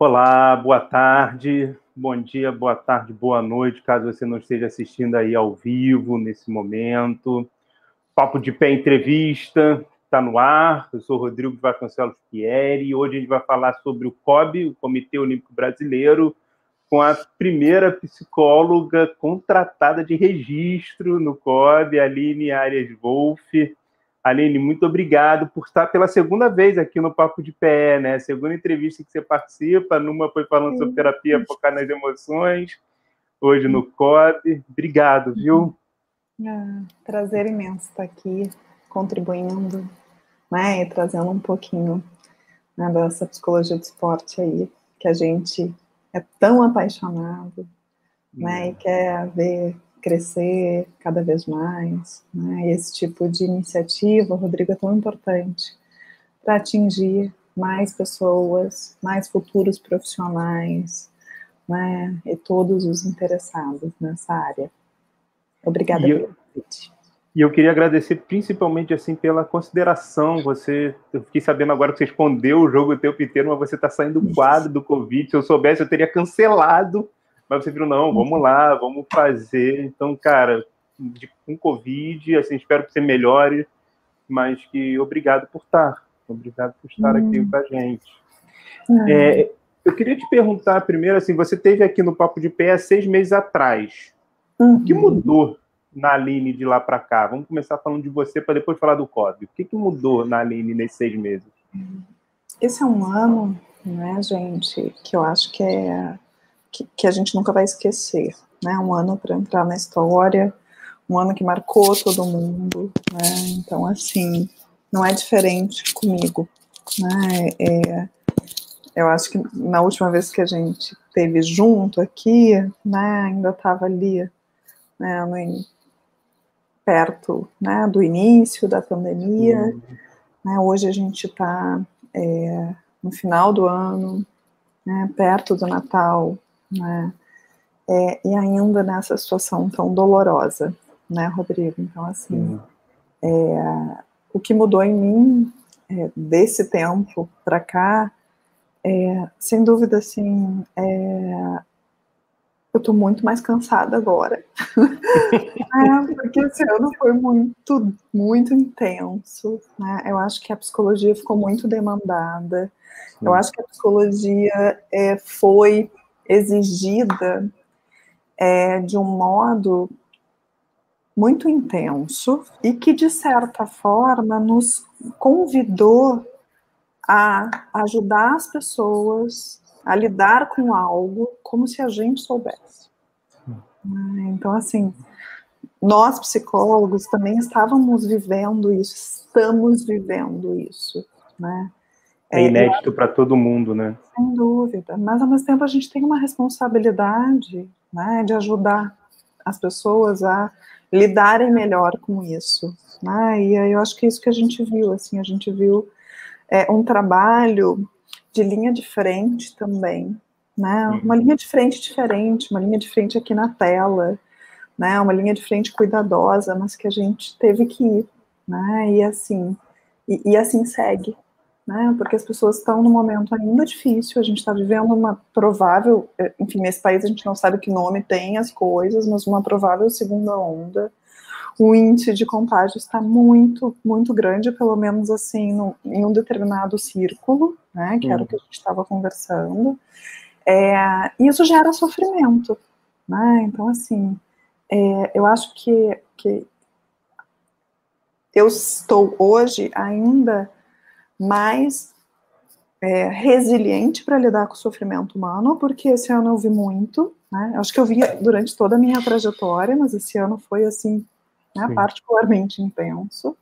Olá, boa tarde, bom dia, boa tarde, boa noite, caso você não esteja assistindo aí ao vivo nesse momento. Papo de Pé Entrevista está no ar. Eu sou Rodrigo Vasconcelos Pieri e hoje a gente vai falar sobre o COB, o Comitê Olímpico Brasileiro, com a primeira psicóloga contratada de registro no COB, Aline Arias Wolff. Aline, muito obrigado por estar pela segunda vez aqui no Papo de Pé, né? Segunda entrevista que você participa, numa foi falando sobre terapia focar nas emoções, hoje no COB. Obrigado, viu? Ah, prazer imenso estar aqui, contribuindo, né? E trazendo um pouquinho né, dessa psicologia do esporte aí, que a gente é tão apaixonado, né? E quer ver crescer cada vez mais. Né? Esse tipo de iniciativa, Rodrigo, é tão importante para atingir mais pessoas, mais futuros profissionais, né? E todos os interessados nessa área. Obrigada e pelo convite. E eu queria agradecer principalmente assim pela consideração. Você, eu fiquei sabendo agora que você respondeu o jogo o tempo inteiro, mas você está saindo do quadro do Covid. Se eu soubesse, eu teria cancelado mas você viu, não, vamos lá, vamos fazer. Então, cara, de, com Covid, assim, espero que você melhore, mas que obrigado por estar. Obrigado por estar hum. aqui com a gente. É, eu queria te perguntar primeiro, assim, você teve aqui no Papo de Pé há seis meses atrás. Uhum. O que uhum. mudou na Aline de lá para cá? Vamos começar falando de você para depois falar do Covid. O que, que mudou na Aline nesses seis meses? Esse é um ano, né, gente, que eu acho que é que, que a gente nunca vai esquecer, né? Um ano para entrar na história, um ano que marcou todo mundo, né? Então, assim, não é diferente comigo, né? É, eu acho que na última vez que a gente teve junto aqui, né, ainda estava ali, né, no, perto, né, do início da pandemia, uhum. né, hoje a gente está é, no final do ano, né, perto do Natal, né? É, e ainda nessa situação tão dolorosa, né, Rodrigo? Então, assim, é, o que mudou em mim é, desse tempo para cá, é, sem dúvida, assim, é, eu tô muito mais cansada agora. é, porque esse ano foi muito, muito intenso. Né? Eu acho que a psicologia ficou muito demandada. Eu acho que a psicologia é, foi exigida é, de um modo muito intenso e que, de certa forma, nos convidou a ajudar as pessoas a lidar com algo como se a gente soubesse. Então, assim, nós psicólogos também estávamos vivendo isso, estamos vivendo isso, né? É, é inédito para todo mundo, né? Sem dúvida. Mas, ao mesmo tempo, a gente tem uma responsabilidade né, de ajudar as pessoas a lidarem melhor com isso. Né? E aí eu acho que é isso que a gente viu. Assim, a gente viu é, um trabalho de linha de frente também. Né? Uhum. Uma linha de frente diferente, uma linha de frente aqui na tela, né? uma linha de frente cuidadosa, mas que a gente teve que ir. Né? E assim, e, e assim segue né? Porque as pessoas estão num momento ainda difícil, a gente está vivendo uma provável, é, enfim, nesse país a gente não sabe que nome tem as coisas, mas uma provável segunda onda. O índice de contágio está muito, muito grande, pelo menos assim, no, em um determinado círculo, né? Que era o que a gente estava conversando. É, isso gera sofrimento, né? Então, assim, é, eu acho que, que eu estou hoje ainda mais é, resiliente para lidar com o sofrimento humano, porque esse ano eu vi muito, né? Acho que eu vi durante toda a minha trajetória, mas esse ano foi assim, né, particularmente intenso,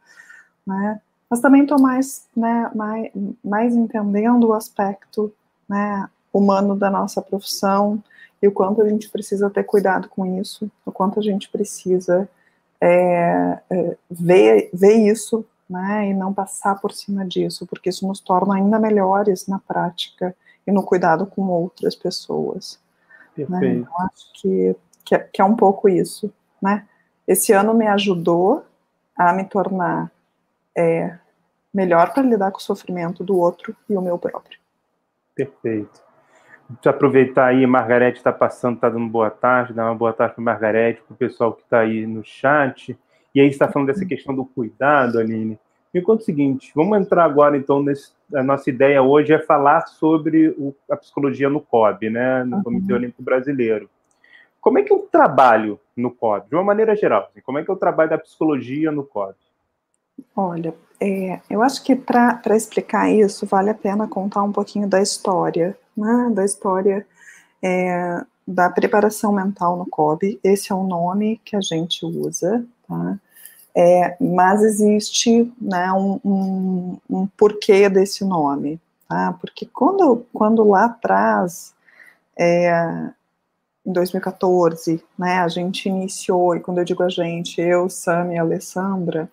né? Mas também estou mais, né, mais, mais entendendo o aspecto, né, humano da nossa profissão e o quanto a gente precisa ter cuidado com isso, o quanto a gente precisa é, é, ver, ver isso né, e não passar por cima disso, porque isso nos torna ainda melhores na prática e no cuidado com outras pessoas. Perfeito. Né? Então, acho que, que é, que, é, um pouco isso. Né? Esse ano me ajudou a me tornar é, melhor para lidar com o sofrimento do outro e o meu próprio. Perfeito. aproveitar aí, Margarete está passando, está dando boa tarde, dá uma boa tarde para Margarete, para o pessoal que está aí no chat. E aí está falando dessa questão do cuidado, Aline. Me conta o seguinte, vamos entrar agora, então, nesse, a nossa ideia hoje é falar sobre o, a psicologia no COB, né, no Comitê uhum. Olímpico Brasileiro. Como é que é o trabalho no COB, de uma maneira geral? Assim, como é que é o trabalho da psicologia no COB? Olha, é, eu acho que para explicar isso, vale a pena contar um pouquinho da história, né, da história é, da preparação mental no COB. Esse é o nome que a gente usa, tá? É, mas existe né, um, um, um, porquê desse nome, tá? Porque quando, quando lá atrás, é, em 2014, né, a gente iniciou, e quando eu digo a gente, eu, Sam e Alessandra,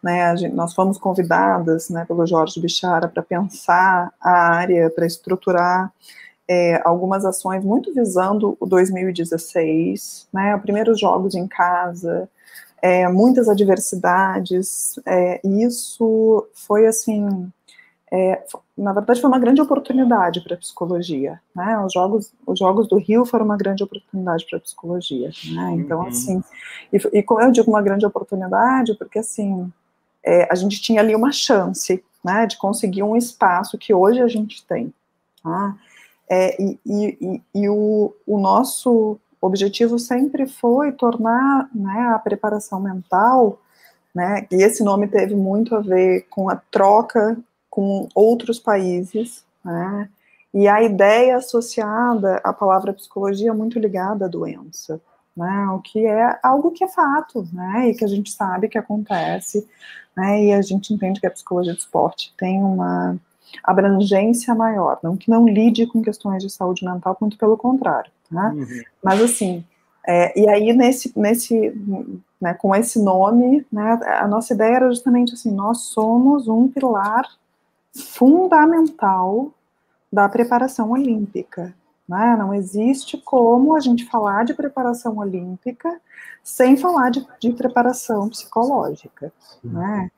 né, gente, nós fomos convidadas né, pelo Jorge Bichara para pensar a área, para estruturar é, algumas ações muito visando o 2016, né, os primeiros jogos em casa, é, muitas adversidades, é, e isso foi assim, é, na verdade foi uma grande oportunidade para a psicologia, né? Os jogos, os jogos do Rio foram uma grande oportunidade para a psicologia, né? Então uhum. assim, e, e como eu digo uma grande oportunidade, porque assim é, a gente tinha ali uma chance, né, de conseguir um espaço que hoje a gente tem, tá? É, e, e, e o, o nosso objetivo sempre foi tornar né, a preparação mental, né, e esse nome teve muito a ver com a troca com outros países, né, e a ideia associada à palavra psicologia é muito ligada à doença, né, o que é algo que é fato, né, e que a gente sabe que acontece, né, e a gente entende que a psicologia do esporte tem uma abrangência maior, não que não lide com questões de saúde mental, muito pelo contrário, né? Uhum. Mas assim, é, e aí nesse, nesse, né, com esse nome, né, a nossa ideia era justamente assim, nós somos um pilar fundamental da preparação olímpica, né? Não existe como a gente falar de preparação olímpica sem falar de, de preparação psicológica, uhum. né?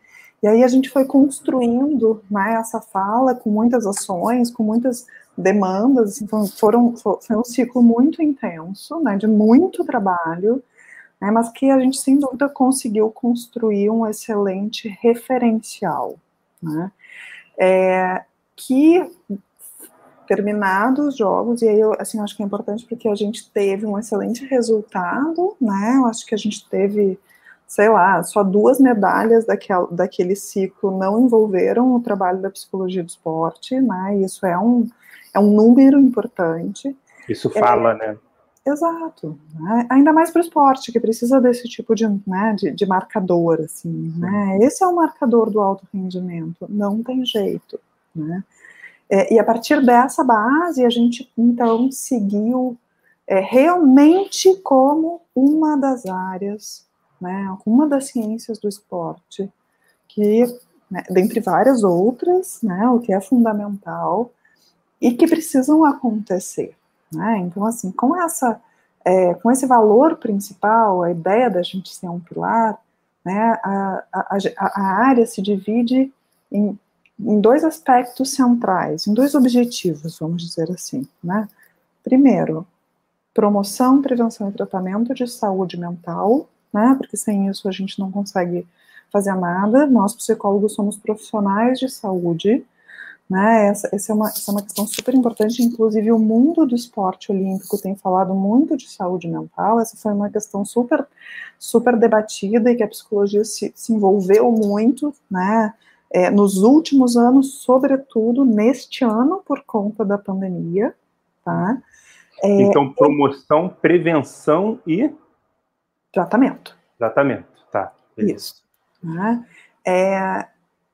E aí a gente foi construindo né, essa fala com muitas ações, com muitas demandas, assim, foram, foi um ciclo muito intenso, né, de muito trabalho, né, mas que a gente sem dúvida conseguiu construir um excelente referencial, né, é, que terminados os jogos, e aí eu assim, acho que é importante porque a gente teve um excelente resultado, né, eu acho que a gente teve sei lá, só duas medalhas daquele, daquele ciclo não envolveram o trabalho da psicologia do esporte, né? Isso é um, é um número importante. Isso fala, é, né? Exato. Né? Ainda mais para o esporte, que precisa desse tipo de, né, de, de marcador, assim, né? Esse é o marcador do alto rendimento, não tem jeito, né? É, e a partir dessa base, a gente, então, seguiu é, realmente como uma das áreas né, uma das ciências do esporte, que, né, dentre várias outras, né, o que é fundamental e que precisam acontecer. Né? Então, assim, com, essa, é, com esse valor principal, a ideia da gente ser um pilar, né, a, a, a área se divide em, em dois aspectos centrais, em dois objetivos, vamos dizer assim. Né? Primeiro, promoção, prevenção e tratamento de saúde mental, né? Porque sem isso a gente não consegue fazer nada. Nós, psicólogos, somos profissionais de saúde, né? Essa, essa, é uma, essa é uma questão super importante. Inclusive, o mundo do esporte olímpico tem falado muito de saúde mental. Essa foi uma questão super, super debatida e que a psicologia se, se envolveu muito, né? É, nos últimos anos, sobretudo neste ano, por conta da pandemia, tá? É, então, promoção, prevenção e Tratamento. Tratamento, tá. Beleza. Isso. Né? É,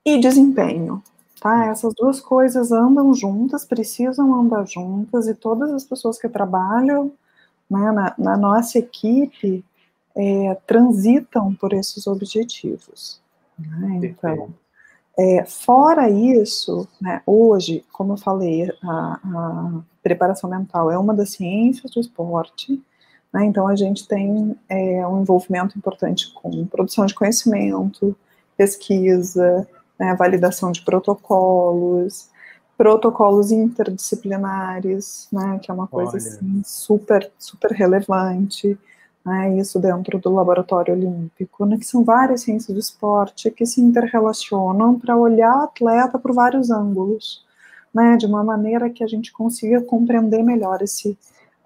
e desempenho. Tá? Hum. Essas duas coisas andam juntas, precisam andar juntas, e todas as pessoas que trabalham né, na, na, nossa equipe é, transitam por esses objetivos. Né? Então, é, fora isso, né, hoje, como eu falei, a, a preparação mental é uma das ciências do esporte, né? Então, a gente tem é, um envolvimento importante com produção de conhecimento, pesquisa, né, validação de protocolos, protocolos interdisciplinares, né, que é uma coisa assim, super, super relevante, né, isso dentro do laboratório olímpico, né, que são várias ciências do esporte que se interrelacionam para olhar atleta por vários ângulos, né, de uma maneira que a gente consiga compreender melhor esse,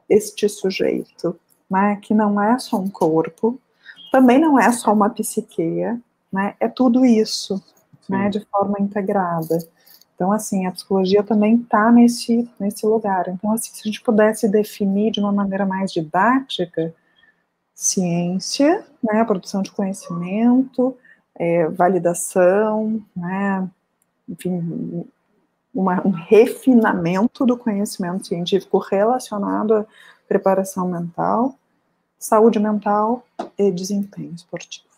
este sujeito, né, que não é só um corpo, também não é só uma psique, né, é tudo isso, né, de forma integrada. Então, assim, a psicologia também está nesse, nesse lugar. Então, assim, se a gente pudesse definir de uma maneira mais didática, ciência, né, produção de conhecimento, é, validação, né, enfim, uma, um refinamento do conhecimento científico relacionado à preparação mental, saúde mental e desempenho esportivo.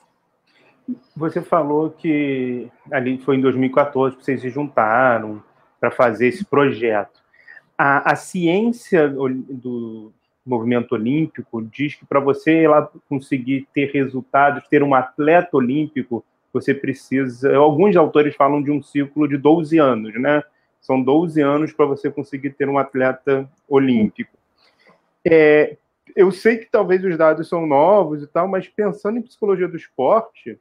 Você falou que ali foi em 2014 que vocês se juntaram para fazer esse projeto. A, a ciência do movimento olímpico diz que para você ela conseguir ter resultados, ter um atleta olímpico, você precisa. Alguns autores falam de um ciclo de 12 anos, né? São 12 anos para você conseguir ter um atleta olímpico. É, eu sei que talvez os dados são novos e tal, mas pensando em psicologia do esporte,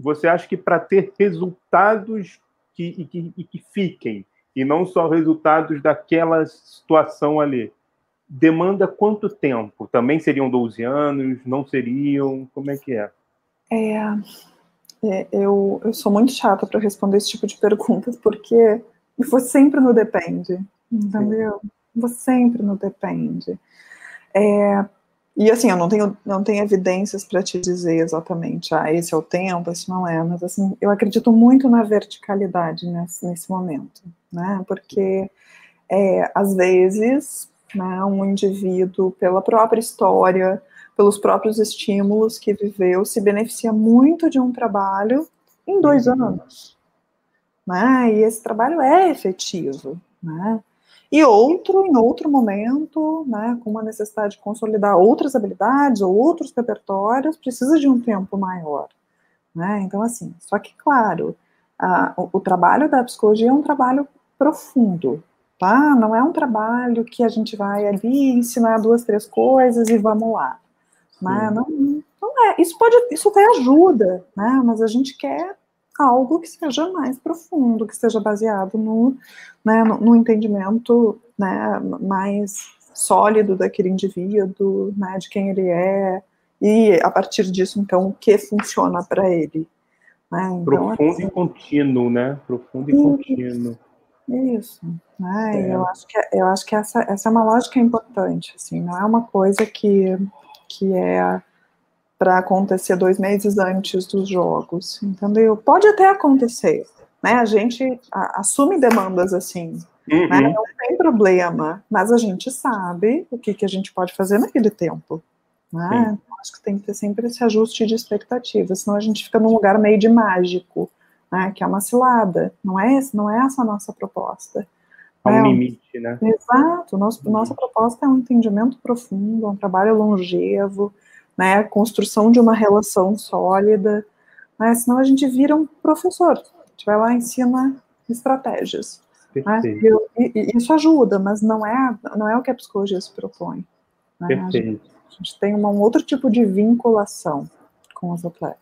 você acha que para ter resultados que, e, que, e que fiquem, e não só resultados daquela situação ali, demanda quanto tempo? Também seriam 12 anos? Não seriam? Como é que é? É, é eu, eu sou muito chata para responder esse tipo de perguntas, porque você sempre no depende, entendeu? Você sempre no depende. É, e assim, eu não tenho, não tenho evidências para te dizer exatamente, ah, esse é o tempo, esse não é, mas assim, eu acredito muito na verticalidade nesse, nesse momento, né? Porque é, às vezes, né, um indivíduo, pela própria história, pelos próprios estímulos que viveu, se beneficia muito de um trabalho em dois uhum. anos, né? E esse trabalho é efetivo, né? E outro em outro momento, né, com uma necessidade de consolidar outras habilidades ou outros repertórios, precisa de um tempo maior. Né? Então, assim, só que, claro, a, o, o, trabalho da psicologia é um trabalho profundo, tá? Não é um trabalho que a gente vai ali ensinar duas, três coisas e vamos lá. Né? Não, não é. Isso pode, isso até ajuda, né? Mas a gente quer algo que seja mais profundo, que esteja baseado no, né, no, no entendimento né, mais sólido daquele indivíduo, né, de quem ele é, e a partir disso, então, o que funciona para ele. Né? Então, Profundo assim, e contínuo, né? Profundo e contínuo. Isso, né? É. Eu acho que, eu acho que essa, essa é uma lógica importante, assim, não é uma coisa que, que é para acontecer dois meses antes dos jogos, entendeu? Pode até acontecer, né? A gente assume demandas assim, né? uhum. né? Não tem problema, mas a gente sabe o que, que a gente pode fazer naquele tempo, né? Acho que tem que ter sempre esse ajuste de expectativa, senão a gente fica num lugar meio de mágico, né? Que é uma cilada. Não é, esse, não é essa a nossa proposta. Há um é, limite, né? Exato. Nosso, uhum. Nossa proposta é um entendimento profundo, um trabalho longevo, né, construção de uma relação sólida, né, senão a gente vira um professor, a gente vai lá e ensina estratégias. Né, e, e, isso ajuda, mas não é, não é o que a psicologia se propõe. Né, a, gente, a, gente, tem um outro tipo de vinculação com os atletas.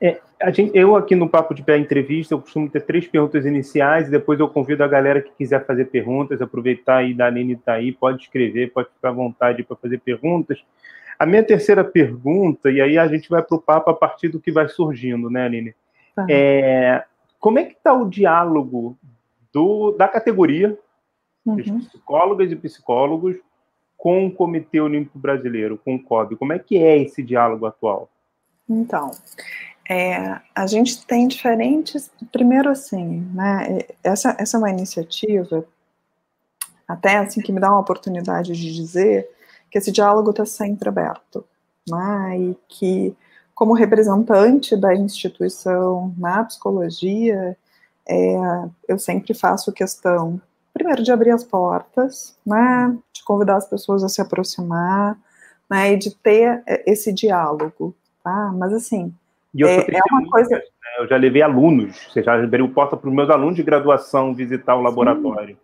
É, gente, eu aqui no Papo de Pé Entrevista, eu costumo ter três perguntas iniciais, e depois eu convido a galera que quiser fazer perguntas, aproveitar e da Aline está aí, pode escrever, pode ficar à vontade para fazer perguntas. A minha terceira pergunta, e aí a gente vai para o papo a partir do que vai surgindo, né, Aline? Tá. É, como é que está o diálogo do, da categoria, uhum. dos psicólogas e psicólogos, com o Comitê Olímpico Brasileiro, com o COB? Como é que é esse diálogo atual? Então, é, a gente tem diferentes. Primeiro, assim, né? Essa, essa é uma iniciativa, até assim, que me dá uma oportunidade de dizer que esse diálogo está sempre aberto, né? E que, como representante da instituição na psicologia, é, eu sempre faço questão, primeiro, de abrir as portas, né? De convidar as pessoas a se aproximar, né? E de ter esse diálogo, tá? Mas assim, eu é, é uma coisa. Né? Eu já levei alunos, você já abriu porta para os meus alunos de graduação visitar o laboratório. Sim,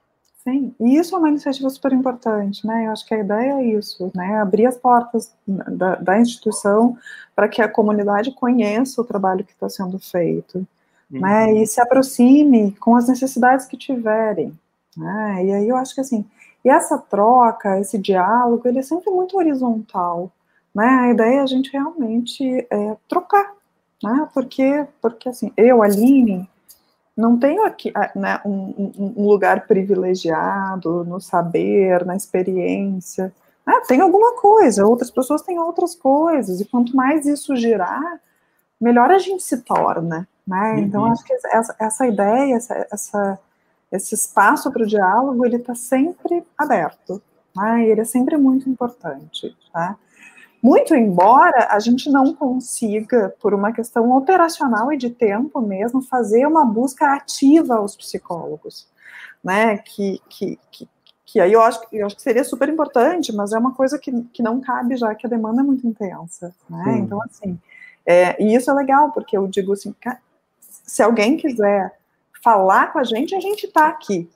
e isso é uma iniciativa super importante, né? Eu acho que a ideia é isso, né? Abrir as portas da, da instituição para que a comunidade conheça o trabalho que está sendo feito, uhum. né? E se aproxime com as necessidades que tiverem, né? E aí eu acho que assim, e essa troca, esse diálogo, ele é sempre muito horizontal, né? A ideia é a gente realmente é, trocar, né? Porque, porque assim, eu, Aline, não tenho aqui ah, né, um, um, lugar privilegiado no saber, na experiência. Ah, tem alguma coisa, outras pessoas têm outras coisas, e quanto mais isso girar, melhor a gente se torna. Né? Uhum. Então, acho que essa, essa ideia, essa, essa, esse espaço para o diálogo, ele está sempre aberto. Né? ele é sempre muito importante. Tá? Muito embora a gente não consiga, por uma questão operacional e de tempo mesmo, fazer uma busca ativa aos psicólogos, né? Que, que, que, que aí eu acho, eu acho que seria super importante, mas é uma coisa que, que não cabe já que a demanda é muito intensa, né? Então, assim, é, e isso é legal, porque eu digo assim, se alguém quiser falar com a gente, a gente está aqui,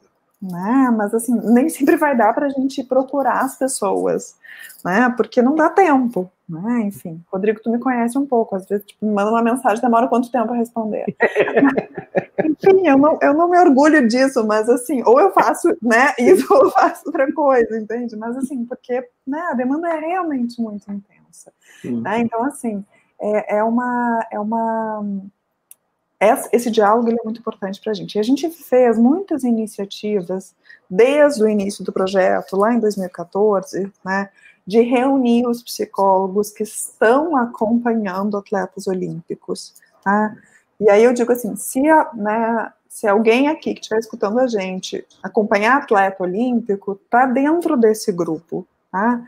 né? Mas assim, nem sempre vai dar para a gente procurar as pessoas, né? Porque não dá tempo, né? Enfim, Rodrigo, tu me conhece um pouco, às vezes tipo, me manda uma mensagem, demora quanto tempo a responder? Enfim, eu não, eu não me orgulho disso, mas assim, ou eu faço, né, isso ou eu faço outra coisa, entende? Mas assim, porque né, a demanda é realmente muito intensa, né? Então, assim, é, é uma, é uma esse diálogo é muito importante para a gente. E a gente fez muitas iniciativas desde o início do projeto, lá em 2014, né, de reunir os psicólogos que estão acompanhando atletas olímpicos. Tá? E aí eu digo assim, se, a, né, se alguém aqui que estiver escutando a gente acompanhar atleta olímpico, está dentro desse grupo. Tá?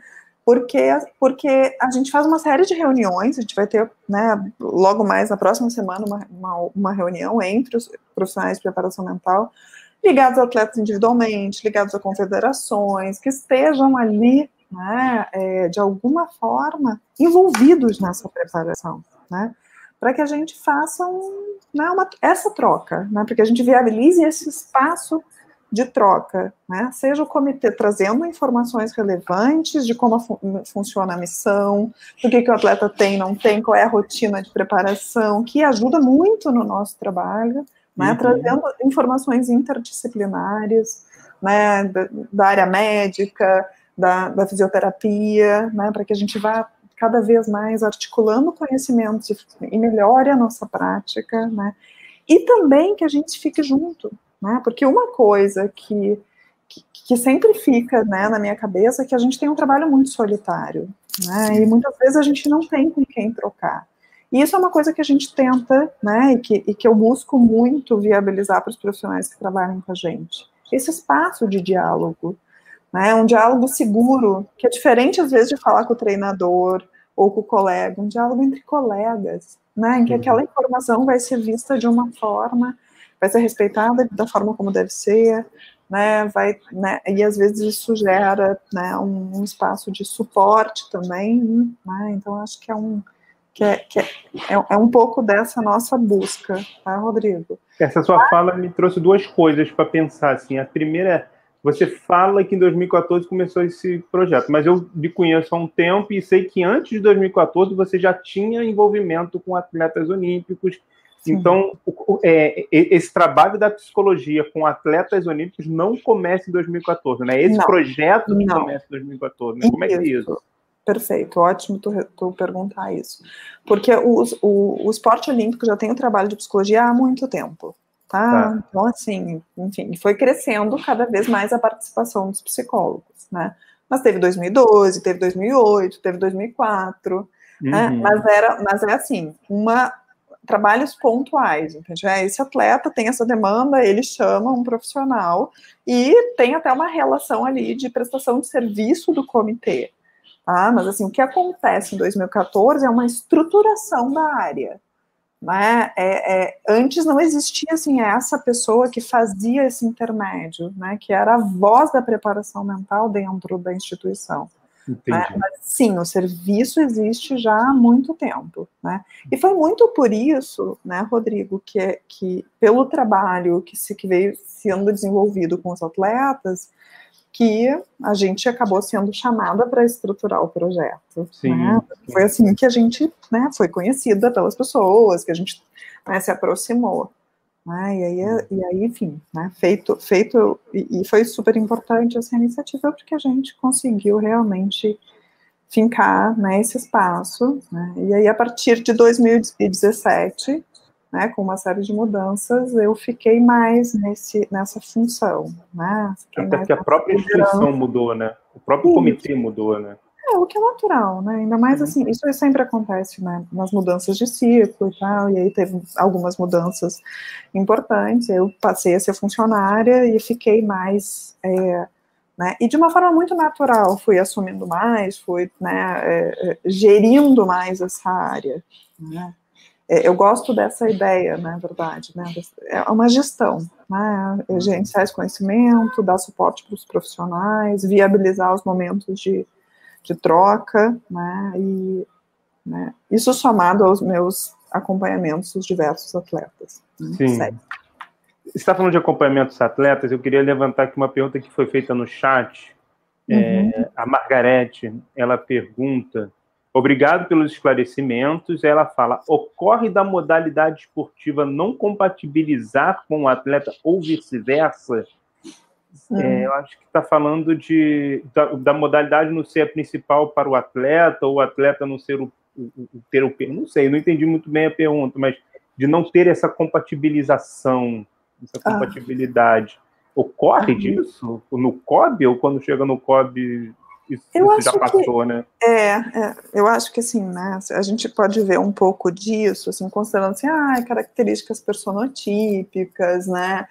Porque, porque a gente faz uma série de reuniões, a gente vai ter, né, logo mais na próxima semana, uma, uma, uma reunião entre os profissionais de preparação mental, ligados a atletas individualmente, ligados a confederações, que estejam ali, né, é, de alguma forma, envolvidos nessa preparação, né, para que a gente faça um, né, uma, essa troca, né, para que a gente viabilize esse espaço de troca, né? Seja o comitê trazendo informações relevantes de como fun funciona a missão, do que, que o atleta tem, não tem, qual é a rotina de preparação, que ajuda muito no nosso trabalho, né? Uhum. Trazendo informações interdisciplinares, né? Da, da área médica, da, da fisioterapia, né? Para que a gente vá cada vez mais articulando conhecimentos e melhore a nossa prática, né? E também que a gente fique junto, né? Porque uma coisa que, que, que, sempre fica né, na minha cabeça é que a gente tem um trabalho muito solitário, né? E muitas vezes a gente não tem com quem trocar. E isso é uma coisa que a gente tenta, né, e que, e que eu busco muito viabilizar para os profissionais que trabalham com a gente. Esse espaço de diálogo, né, um diálogo seguro, que é diferente às vezes de falar com o treinador ou com o colega, um diálogo entre colegas, né, em que aquela informação vai ser vista de uma forma vai ser respeitada da forma como deve ser, né, vai, né, e às vezes isso gera, né, um, um espaço de suporte também, né, então acho que é um, que é, que é, é, é um pouco dessa nossa busca, tá, Rodrigo? Essa sua fala me trouxe duas coisas para pensar, assim, a primeira é, você fala que em 2014 começou esse projeto, mas eu me conheço há um tempo e sei que antes de 2014 você já tinha envolvimento com atletas olímpicos, então, é, esse trabalho da psicologia com atletas olímpicos não começa em 2014, né? Esse não, projeto não. começa em 2014, né? Como é que é isso? Perfeito, ótimo tu, tu perguntar isso. Porque os, o, o esporte olímpico já tem o trabalho de psicologia há muito tempo, tá? tá? Então, assim, enfim, foi crescendo cada vez mais a participação dos psicólogos, né? Mas teve 2012, teve 2008, teve 2004, né? uhum. né? Mas, era, mas é assim, uma trabalhos pontuais, entende? É, esse atleta tem essa demanda, ele chama um profissional e tem até uma relação ali de prestação de serviço do comitê. Tá? Mas assim, o que acontece em 2014 é uma estruturação da área. Né? É, é, antes não existia assim essa pessoa que fazia esse intermédio, né? que era a voz da preparação mental dentro da instituição. Né? Mas, sim, o serviço existe já há muito tempo. Né? E foi muito por isso, né, Rodrigo, que, que pelo trabalho que, se, que veio sendo desenvolvido com os atletas, que a gente acabou sendo chamada para estruturar o projeto. Sim, né? Foi assim que a gente né, foi conhecida pelas pessoas, que a gente né, se aproximou. Né? E, aí, e aí, enfim, né, feito, feito e, e, foi super importante essa iniciativa porque a gente conseguiu realmente fincar né, esse espaço. Né? E aí, a partir de 2017, né, com uma série de mudanças, eu fiquei mais nesse, nessa função. Né? Até porque a própria instituição mudou, né? O próprio comitê mudou, né? É, o que é natural, né? Ainda mais uhum. assim, isso sempre acontece né, nas mudanças de ciclo e tal, e aí teve algumas mudanças importantes. Eu passei a ser funcionária e fiquei mais. É, né, e de uma forma muito natural, fui assumindo mais, fui né, é, é gerindo mais essa área. Né? É, eu gosto dessa ideia, na né, verdade, né? É uma gestão, né? Gerenciar esse conhecimento, dar suporte para os profissionais, viabilizar os momentos de de troca, né, e né, isso somado aos meus acompanhamentos dos diversos atletas. Né, Sim. Sério. Você está falando de acompanhamento dos atletas, eu queria levantar aqui uma pergunta que foi feita no chat. É, uhum. É, a Margarete, ela pergunta, obrigado pelos esclarecimentos, ela fala, ocorre da modalidade esportiva não compatibilizar com o atleta ou vice-versa? É, eu acho que está falando de, da, da, modalidade não ser a principal para o atleta, ou o atleta não ser o, o, o ter o. Não sei, não entendi muito bem a pergunta, mas de não ter essa compatibilização, essa ah. compatibilidade. Ah. Ocorre ah. disso? No COB, ou quando chega no COB, isso, isso já passou, que, né? É, é, eu acho que assim, né, a gente pode ver um pouco disso, assim, considerando assim, ah, características personotípicas, né,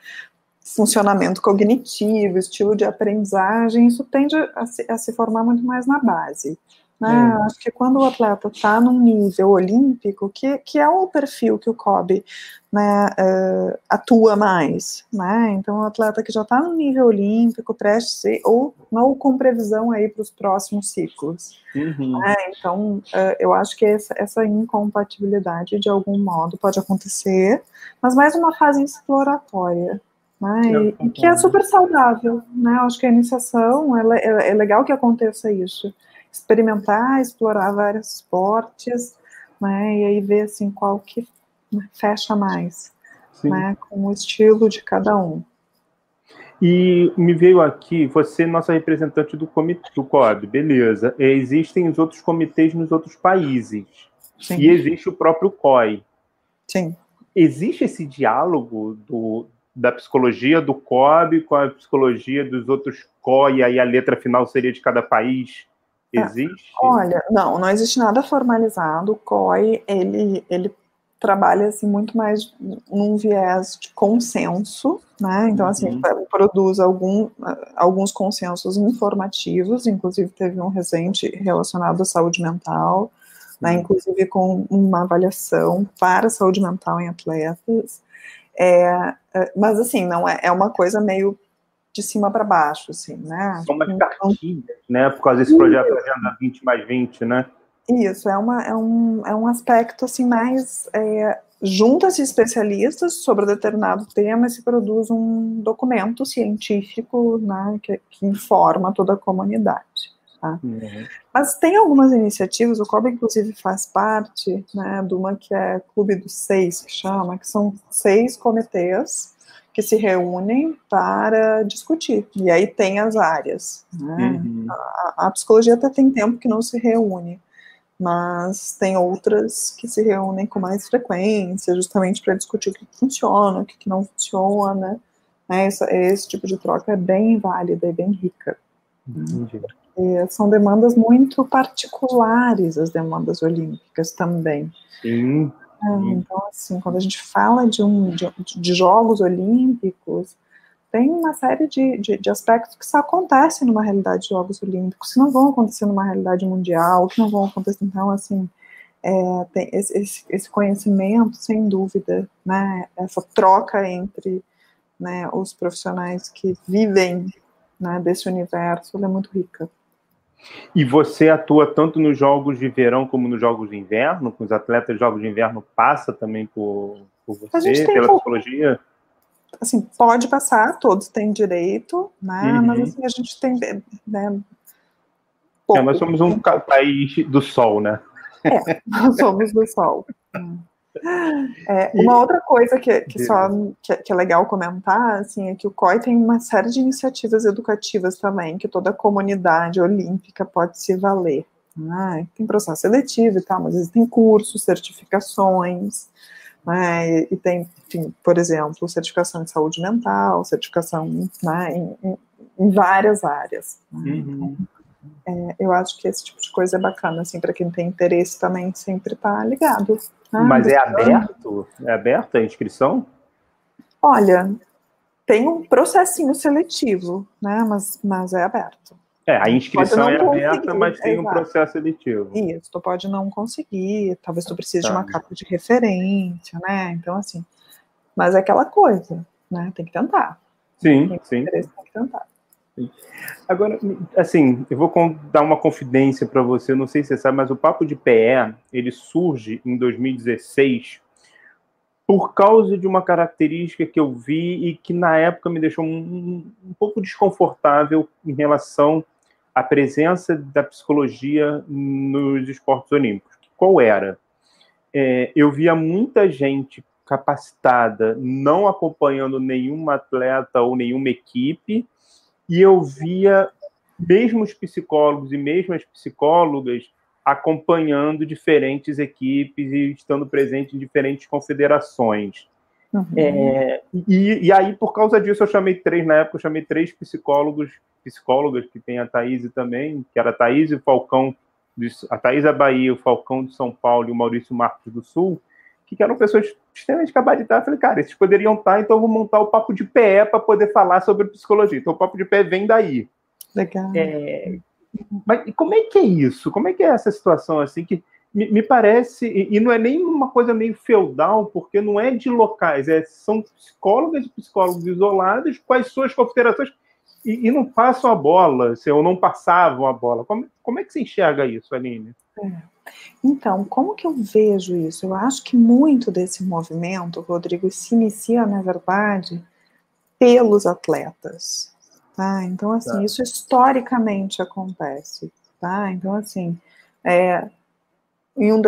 funcionamento cognitivo, estilo de aprendizagem, isso tende a se, a se formar muito mais na base. Né? É. Acho que quando o atleta está num nível olímpico, que, que é o perfil que o COB né, uh, atua mais, né? Então, o atleta que já está no nível olímpico, preste ou, ou com previsão aí para os próximos ciclos. Uhum. Né? Então, uh, eu acho que essa, essa incompatibilidade, de algum modo, pode acontecer, mas mais uma fase exploratória, né? E, que é super saudável, né? Eu acho que a iniciação é, é, é, legal que aconteça isso, experimentar, explorar vários esportes, né? E aí ver assim qual que fecha mais, Sim. né? Com o estilo de cada um. E me veio aqui, você é nossa representante do comitê do COB, beleza. Existem os outros comitês nos outros países. Sim. E existe o próprio COI. Sim. Existe esse diálogo do, da psicologia do COB com a psicologia dos outros CO, e aí a letra final seria de cada país? É, existe? olha, não, não existe nada formalizado. O COI, ele, ele trabalha assim, muito mais num viés de consenso, né? Então, assim, uhum. produz algum, alguns consensos informativos, inclusive teve um recente relacionado à saúde mental, né? Uhum. Inclusive com uma avaliação para a saúde mental em atletas. É, é, mas assim, não é, é uma coisa meio de cima para baixo, assim, né? São umas então, cartilhas, né? Por causa desse projeto Agenda 20 mais 20, né? Isso, é, uma, é, um, é um aspecto assim mais é, junta-se especialistas sobre determinado tema e se produz um documento científico né, que, que informa toda a comunidade. Tá? Uhum. Mas tem algumas iniciativas, o COB inclusive faz parte né, de uma que é Clube dos Seis, que chama, que são seis comitês que se reúnem para discutir. E aí tem as áreas. Né? Uhum. A, a, psicologia até tem tempo que não se reúne, mas tem outras que se reúnem com mais frequência, justamente para discutir o que funciona, o que não funciona. Né? Esse, esse tipo de troca é bem válida e bem rica. Entendi. É, são demandas muito particulares, as demandas olímpicas também. Sim. É, então, assim, quando a gente fala de, um, de, de Jogos Olímpicos, tem uma série de, de, de, aspectos que só acontecem numa realidade de Jogos Olímpicos, que não vão acontecer numa realidade mundial, que não vão acontecer, então, assim, é, tem esse, esse, conhecimento, sem dúvida, né, essa troca entre né, os profissionais que vivem né, desse universo, é muito rica. E você atua tanto nos jogos de verão como nos jogos de inverno? Com os atletas de jogos de inverno passa também por, por você, pela psicologia? Assim, pode passar, todos têm direito, né? Uhum. Mas assim, a gente tem. Né, é, nós somos um país do sol, né? É, nós somos do sol. É, uma outra coisa que, que só que, que, é legal comentar assim, é que o COI tem uma série de iniciativas educativas também, que toda a comunidade olímpica pode se valer. Né? Tem processo seletivo e tal, mas existem cursos, certificações, né? e tem, enfim, por exemplo, certificação em saúde mental, certificação né, em, em, em várias áreas. Né? Uhum. Então, é, eu acho que esse tipo de coisa é bacana, assim, para quem tem interesse também sempre tá ligado. Ah, Mas é aberto? É aberta a inscrição? Olha, tem um processinho seletivo, né? Mas, mas é aberto. É, a inscrição é aberta, mas tem Exato. um processo seletivo. Isso, tu pode não conseguir, talvez tu precise tá. de uma tá. carta de referência, né? Então, assim, mas é aquela coisa, né? Tem que tentar. Sim, tem sim. Tem que tentar. Agora, assim, eu vou dar uma confidência para você, não sei se você sabe, mas o Papo de PE, ele surge em 2016 por causa de uma característica que eu vi e que na época me deixou um, um pouco desconfortável em relação à presença da psicologia nos esportes olímpicos. Qual era? É, eu via muita gente capacitada não acompanhando nenhum atleta ou nenhuma equipe, e eu via mesmo os psicólogos e mesmo as psicólogas acompanhando diferentes equipes e estando presente em diferentes confederações. Uhum. É, e, e, aí, por causa disso, eu chamei três, na época, eu chamei três psicólogos, psicólogas, que tem a Thaís também, que era a Thaís e o Falcão, de, a Thaís da Bahia, o Falcão de São Paulo e o Maurício Marcos do Sul, que eram pessoas extremamente gabaritadas. Eu falei, cara, esses poderiam estar, então eu vou montar o papo de pé para poder falar sobre psicologia. Então o papo de pé vem daí. Legal. É, mas como é que é isso? Como é que é essa situação assim que me, me parece e, e, não é nem uma coisa meio feudal, porque não é de locais, é, são psicólogas e psicólogos isolados com as suas confederações e, e não passam a bola, assim, ou não passavam a bola. Como, como é que você enxerga isso, Aline? É. Então, como que eu vejo isso? Eu acho que muito desse movimento, Rodrigo, se inicia, na verdade, pelos atletas. Tá? Então, assim, tá. isso historicamente acontece. Tá? Então, assim, é, em um,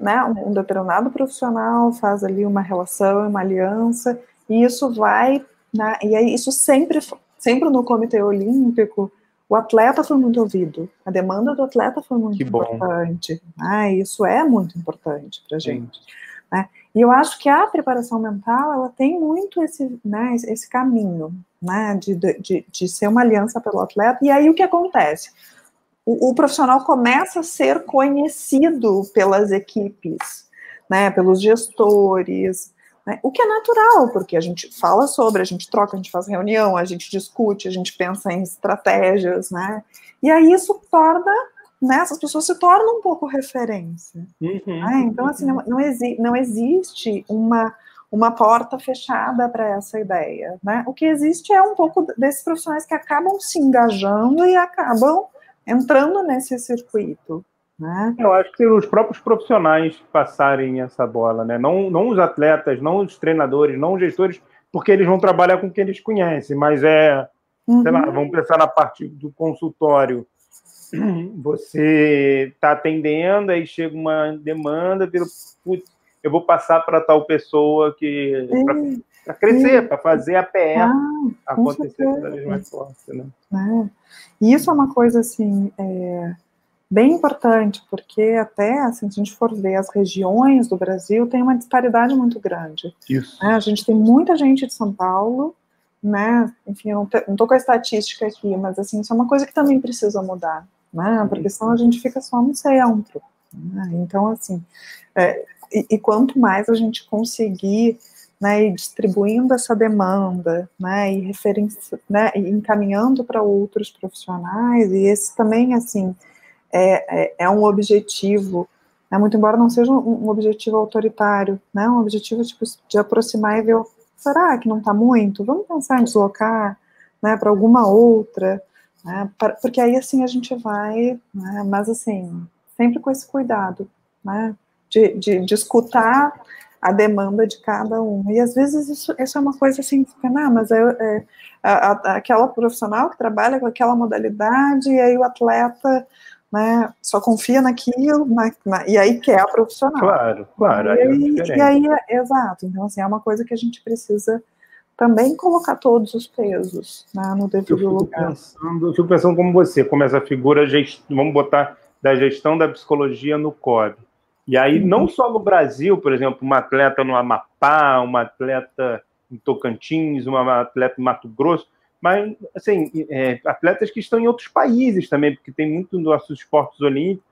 né, um determinado profissional faz ali uma relação, uma aliança, e isso vai, né, e aí isso sempre, sempre no Comitê Olímpico, o atleta foi muito ouvido, a demanda do atleta foi muito importante. Ah, isso é muito importante para a gente. Né? E eu acho que a preparação mental ela tem muito esse, né, esse caminho né, de, de, de ser uma aliança pelo atleta. E aí o que acontece? O, o profissional começa a ser conhecido pelas equipes, né, pelos gestores, né? O que é natural, porque a gente fala sobre, a gente troca, a gente faz reunião, a gente discute, a gente pensa em estratégias, né? E aí isso torna, né, essas pessoas se tornam um pouco referência. Uhum, né? Então, assim, não, não, exi não existe uma, uma porta fechada para essa ideia. Né? O que existe é um pouco desses profissionais que acabam se engajando e acabam entrando nesse circuito. Né? Eu acho que os próprios profissionais passarem essa bola, né? não, não os atletas, não os treinadores, não os gestores, porque eles vão trabalhar com quem eles conhecem, mas é, uhum. sei lá, uhum. vamos pensar na parte do consultório. Você está atendendo, aí chega uma demanda, putz, eu vou passar para tal pessoa que para crescer, para fazer a PE ah, acontecer cada vez mais forte, né? É. E isso é uma coisa assim, é bem importante, porque até, assim, se a gente for ver as regiões do Brasil, tem uma disparidade muito grande. Isso. Né? A gente tem muita gente de São Paulo, né, enfim, eu não estou com a estatística aqui, mas, assim, isso é uma coisa que também precisa mudar, né, porque senão a gente fica só no centro. Né? Então, assim, é, e, e, quanto mais a gente conseguir né, ir distribuindo essa demanda, né, e, né, e encaminhando para outros profissionais, e esse também, assim, é, é, é um objetivo, né, muito embora não seja um, um, objetivo autoritário, né, um objetivo tipo, de aproximar e ver, será que não está muito? Vamos pensar em deslocar né, para alguma outra, né, porque aí assim a gente vai, né, mas assim, sempre com esse cuidado, né, de, de, de, escutar a demanda de cada um. E às vezes isso, isso é uma coisa assim, ah, mas é, é a, a, aquela profissional que trabalha com aquela modalidade, e aí o atleta né, só confia naquilo, na, na, e aí quer a profissional. Claro, claro. E aí, é e aí, exato, então assim, é uma coisa que a gente precisa também colocar todos os pesos né, no devido eu lugar. Pensando, eu fico pensando como você, como essa figura, gest... vamos botar, da gestão da psicologia no COB. E aí, uhum. não só no Brasil, por exemplo, uma atleta no Amapá, uma atleta em Tocantins, uma atleta em Mato Grosso, mas, assim, é, atletas que estão em outros países também, porque tem muito dos nossos esportes olímpicos.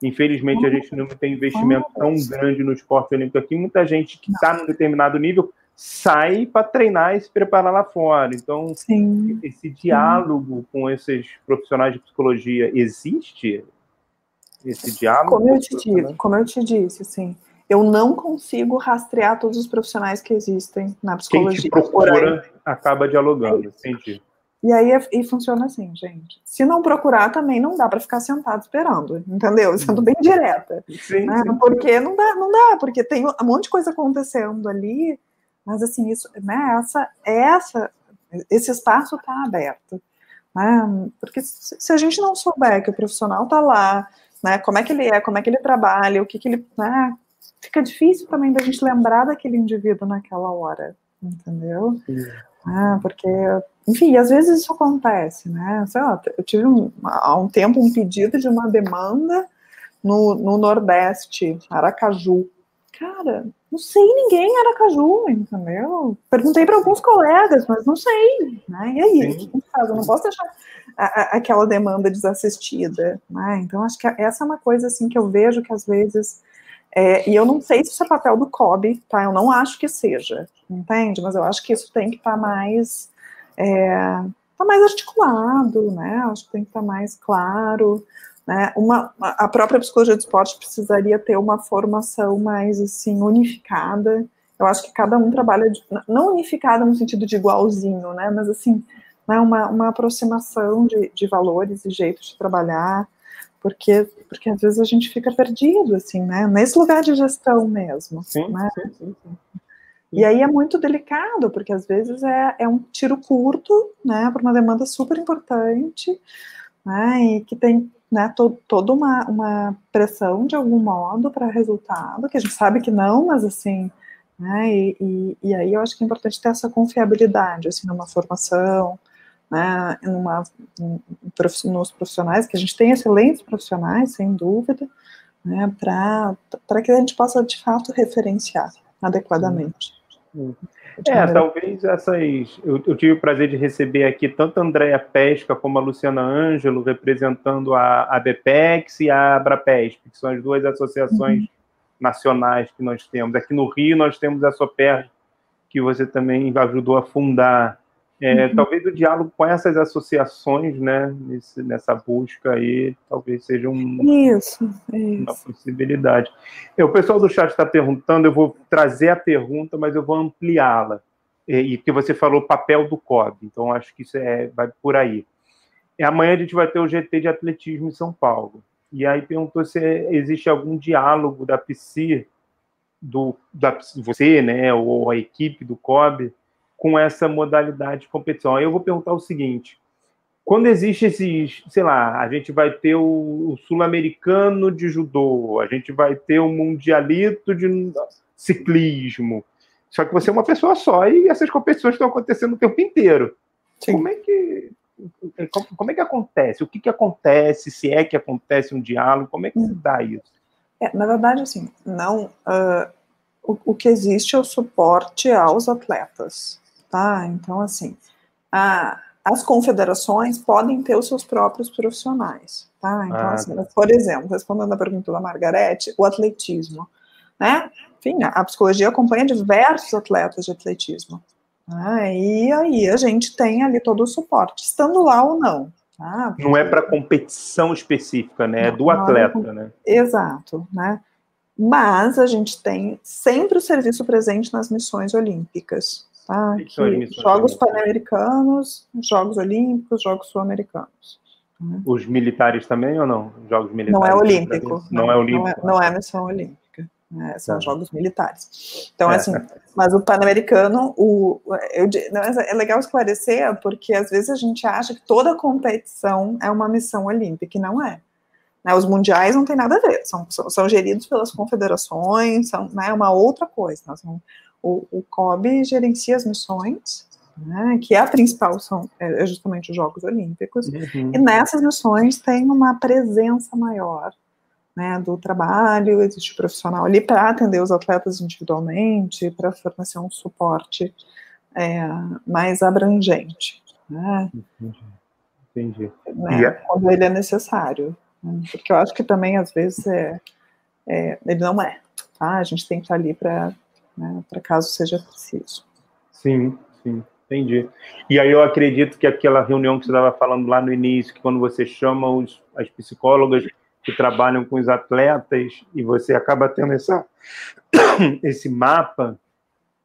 Infelizmente, a uhum. gente não tem investimento tão grande no esporte olímpico aqui. Muita gente que está num determinado nível sai para treinar e se preparar lá fora. Então, Sim. esse diálogo Sim. com esses profissionais de psicologia existe? Esse diálogo? Como eu te disse, como eu te disse, assim, eu não consigo rastrear todos os profissionais que existem na psicologia. Quem te procura acaba dialogando, é entendi. E aí e funciona assim, gente. Se não procurar, também não dá para ficar sentado esperando, entendeu? Sendo bem direta. Sim, né? sim. Porque não dá, não dá, porque tem um monte de coisa acontecendo ali mas assim, isso, né, essa, essa, esse espaço está aberto. Né? Porque se a gente não souber que o profissional está lá, né, como é que ele é, como é que ele trabalha, o que, que ele. Né, fica difícil também da gente lembrar daquele indivíduo naquela hora, entendeu? Ah, porque, enfim, às vezes isso acontece, né? Sei lá, eu tive um, há um tempo um pedido de uma demanda no, no Nordeste, Aracaju. Cara, não sei ninguém em Aracaju, entendeu? Perguntei para alguns colegas, mas não sei, né? E aí, faz? Eu não posso deixar a, a, aquela demanda desassistida, né? Então, acho que essa é uma coisa, assim, que eu vejo que às vezes... É, e eu não sei se isso é papel do COB, tá? Eu não acho que seja, entende? Mas eu acho que isso tem que estar tá mais... É, tá mais articulado, né? Acho que tem que estar tá mais claro, né? Uma, a própria psicologia do esporte precisaria ter uma formação mais assim unificada. Eu acho que cada um trabalha de, não unificada no sentido de igualzinho, né? Mas assim, né, uma, uma aproximação de, de valores e jeitos de trabalhar, porque porque às vezes a gente fica perdido assim, né? Nesse lugar de gestão mesmo. Sim, né? sim, sim, sim. E aí é muito delicado, porque às vezes é, é um tiro curto, né, para uma demanda super importante, né, e que tem né, to, toda uma, uma pressão de algum modo para resultado, que a gente sabe que não, mas assim, né, e, e, e, aí eu acho que é importante ter essa confiabilidade, assim, numa formação, né, numa, nos profissionais, que a gente tem excelentes profissionais, sem dúvida, né, para que a gente possa, de fato, referenciar adequadamente. Uhum. É, talvez essas. Eu, eu, tive o prazer de receber aqui tanto a Andréa Pesca como a Luciana Ângelo, representando a, a BPEX e a Abrapesp, que são as duas associações uhum. nacionais que nós temos. Aqui no Rio, nós temos a SOPER, que você também ajudou a fundar. É, uhum. Talvez o diálogo com essas associações, né, nesse, nessa busca aí, talvez seja um, isso, isso. uma possibilidade. o pessoal do chat está perguntando, eu vou trazer a pergunta, mas eu vou ampliá-la. E que você falou o papel do COB, então acho que isso é, vai por aí. E amanhã a gente vai ter o GT de atletismo em São Paulo. E aí perguntou se existe algum diálogo da PSI, do, da, você, né, ou a equipe do COB, com essa modalidade de competição. Aí eu vou perguntar o seguinte: quando existe esses, sei lá, a gente vai ter o, o sul-americano de judô, a gente vai ter o mundialito de ciclismo. Só que você é uma pessoa só e essas competições estão acontecendo o tempo inteiro. Sim. Como é que como é que acontece? O que, que acontece? Se é que acontece um diálogo? Como é que se dá isso? É, na verdade, assim, não. Uh, o, o, que existe é o suporte aos atletas tá? Então, assim, a, as confederações podem ter os seus próprios profissionais, tá? Então, ah, assim, tá. por exemplo, respondendo a pergunta da Margarete, o atletismo, né? Enfim, a psicologia acompanha diversos atletas de atletismo, né? e aí a gente tem ali todo o suporte, estando lá ou não, tá? Não é para competição específica, né? É do é atleta, é, né? Exato, né? Mas a gente tem sempre o serviço presente nas missões olímpicas, Tá? Que jogos Pan-Americanos, Jogos Olímpicos, Jogos Sul-Americanos. Né? Os militares também ou não? Jogos militares? Não é olímpico. Não, não é olímpico. Não é, não é missão olímpica. Né? São jogos militares. Então, é. assim, mas o Pan-Americano, o, eu, não, é legal esclarecer, porque às vezes a gente acha que toda competição é uma missão olímpica, e não é. Né, os mundiais não tem nada a ver, são, são, são geridos pelas confederações, são né, uma outra coisa. São, o, o COB gerencia as missões, né, que é a principal são é, é justamente os Jogos Olímpicos, uhum. e nessas missões tem uma presença maior né, do trabalho, existe profissional ali para atender os atletas individualmente, para fornecer um suporte é, mais abrangente. Né? Entendi. Entendi. Né, yeah. Quando ele é necessário. Porque eu acho que também, às vezes, é, é, ele não é. Tá? A gente tem que estar ali para né, caso seja preciso. Sim, sim, entendi. E aí eu acredito que aquela reunião que você estava falando lá no início, que quando você chama os, as psicólogas que trabalham com os atletas e você acaba tendo essa, esse mapa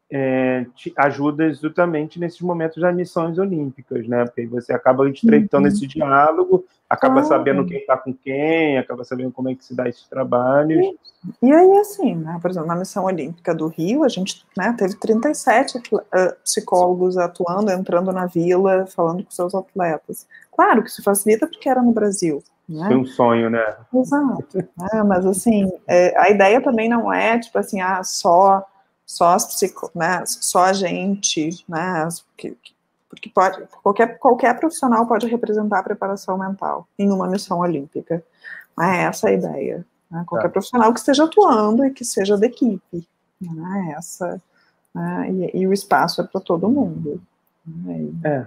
é, ajuda justamente nesses momentos das missões olímpicas, né? Porque você acaba estreitando uhum. esse diálogo, acaba sabendo quem está com quem, acaba sabendo como é que se dá esses trabalhos. E, e aí, assim, né, por exemplo, na missão olímpica do Rio, a gente né, teve 37 uh, psicólogos atuando, entrando na vila, falando com seus atletas. Claro que isso facilita porque era no Brasil, né? Foi um sonho, né? Exato. É, mas assim, é, a ideia também não é tipo assim, ah, só só as psico, né, só a gente, né, porque, porque pode, qualquer, qualquer profissional pode representar a preparação mental em uma missão olímpica. É essa a ideia. Né, qualquer tá. profissional que esteja atuando e que seja da equipe. Né, essa, né, e, e, o espaço é para todo mundo. Né, é.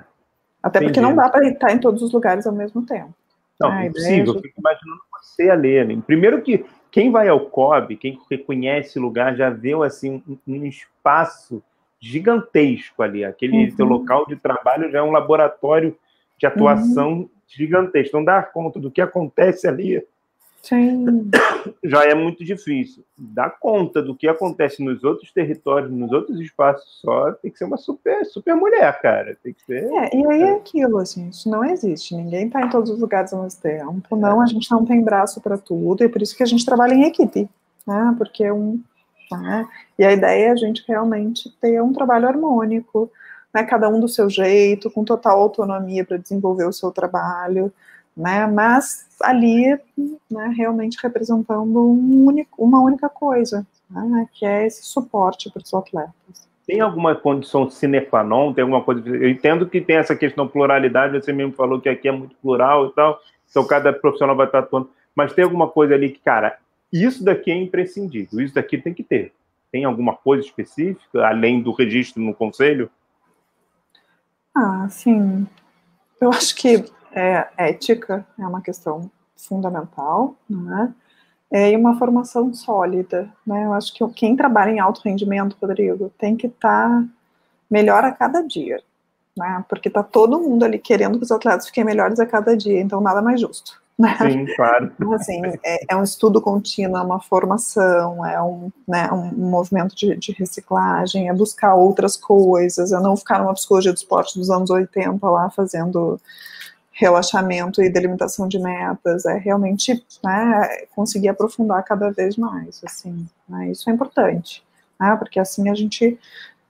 Até Entendi. porque não dá para estar em todos os lugares ao mesmo tempo. Não, é impossível. Eu fico imaginando você, Alene. Primeiro que quem vai ao COB, quem reconhece o lugar, já viu assim um, espaço gigantesco ali. Aquele uhum. seu local de trabalho já é um laboratório de atuação uhum. gigantesco. Então, dar conta do que acontece ali Sim. já é muito difícil. Dar conta do que acontece nos outros territórios, nos outros espaços só, tem que ser uma super, super mulher, cara. Tem que ser. É, e aí é aquilo, assim, isso não existe. Ninguém está em todos os lugares ao mesmo tempo. Não, a gente não tem braço para tudo, e por isso que a gente trabalha em equipe. Né? Porque um. Né? E a ideia é a gente realmente ter um trabalho harmônico, né? cada um do seu jeito, com total autonomia para desenvolver o seu trabalho né? Mas ali, né, realmente representando um único, uma única coisa, né, que é esse suporte para os atletas. Tem alguma condição sine qua non? Tem alguma coisa? Eu entendo que tem essa questão de pluralidade. Você mesmo falou que aqui é muito plural e tal. Então cada profissional vai estar atuando. Mas tem alguma coisa ali que, cara, isso daqui é imprescindível. Isso daqui tem que ter. Tem alguma coisa específica além do registro no conselho? Ah, sim. Eu acho que é, ética é uma questão fundamental, né? É, e uma formação sólida, né? Eu acho que quem trabalha em alto rendimento, Rodrigo, tem que estar tá melhor a cada dia, né? Porque está todo mundo ali querendo que os atletas fiquem melhores a cada dia, então nada mais justo. Né? Sim, claro. Então, assim, é, é, um estudo contínuo, é uma formação, é um, né, um movimento de, de, reciclagem, é buscar outras coisas, é não ficar numa psicologia do esporte dos anos 80 lá fazendo relaxamento e delimitação de metas, é realmente né, conseguir aprofundar cada vez mais, assim, né, isso é importante, né, porque assim a gente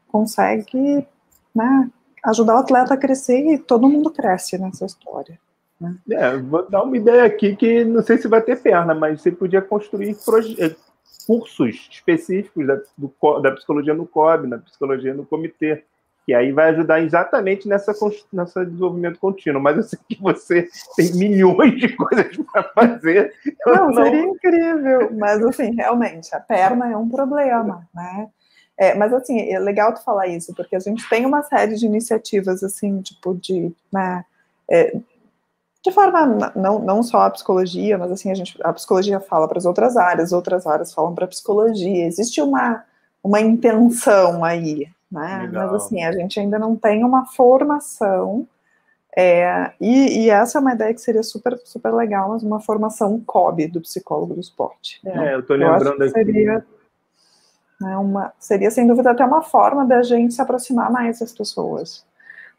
consegue né, ajudar o atleta a crescer e todo mundo cresce nessa história. Né. É, vou dar uma ideia aqui que não sei se vai ter perna, mas você podia construir eh, cursos específicos da, do, da psicologia no COB, na psicologia no comitê, que aí vai ajudar exatamente nessa, nessa desenvolvimento contínuo. Mas eu sei que você tem milhões de coisas para fazer. Não, não, seria incrível. Mas, assim, realmente, a perna é um problema, né? É, mas, assim, é legal tu falar isso, porque a gente tem uma série de iniciativas, assim, tipo, de... Né, é, de forma, não, não só a psicologia, mas, assim, a, gente, a psicologia fala para as outras áreas, outras áreas falam para a psicologia. Existe uma, uma intenção aí, né? Mas assim, a gente ainda não tem uma formação, é, e, e, essa é uma ideia que seria super, super legal, mas uma formação COB do psicólogo do esporte. É, né? eu estou lembrando eu aqui. Seria... né, uma, seria sem dúvida até uma forma da gente se aproximar mais das pessoas,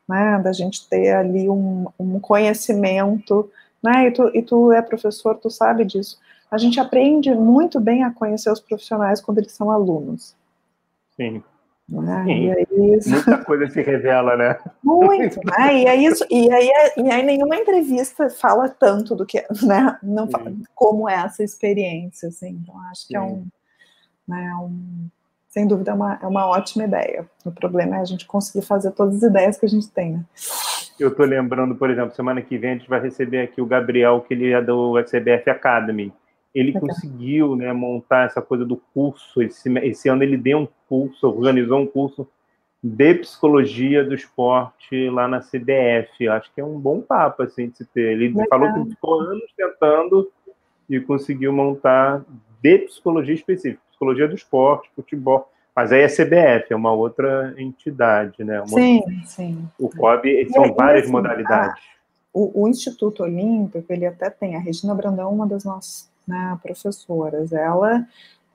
né, da gente ter ali um, um conhecimento, né, e tu, e tu é professor, tu sabe disso, a gente aprende muito bem a conhecer os profissionais quando eles são alunos. Sim. Né? Sim, e aí, muita coisa se revela, né? Muito, né? E é isso, e aí, e aí nenhuma entrevista fala tanto do que, né? Não fala, como é essa experiência, assim. Então acho que é é um, né, um, sem dúvida é uma, é uma ótima ideia. O problema é a gente conseguir fazer todas as ideias que a gente tem, né? Eu estou lembrando, por exemplo, semana que vem a gente vai receber aqui o Gabriel, que ele é do SBF Academy ele Legal. conseguiu né, montar essa coisa do curso. Esse, esse ano ele deu um curso, organizou um curso de psicologia do esporte lá na CBF. Acho que é um bom papo assim de se ter. Ele Legal. falou que ficou anos tentando e conseguiu montar de psicologia específica, psicologia do esporte, futebol. Mas aí é CBF, é uma outra entidade, né? Uma, sim, sim. O COB são e, várias assim, modalidades. A, o, o, Instituto Olímpico, ele até tem, a Regina Brandão, uma das nossas né, professoras. Ela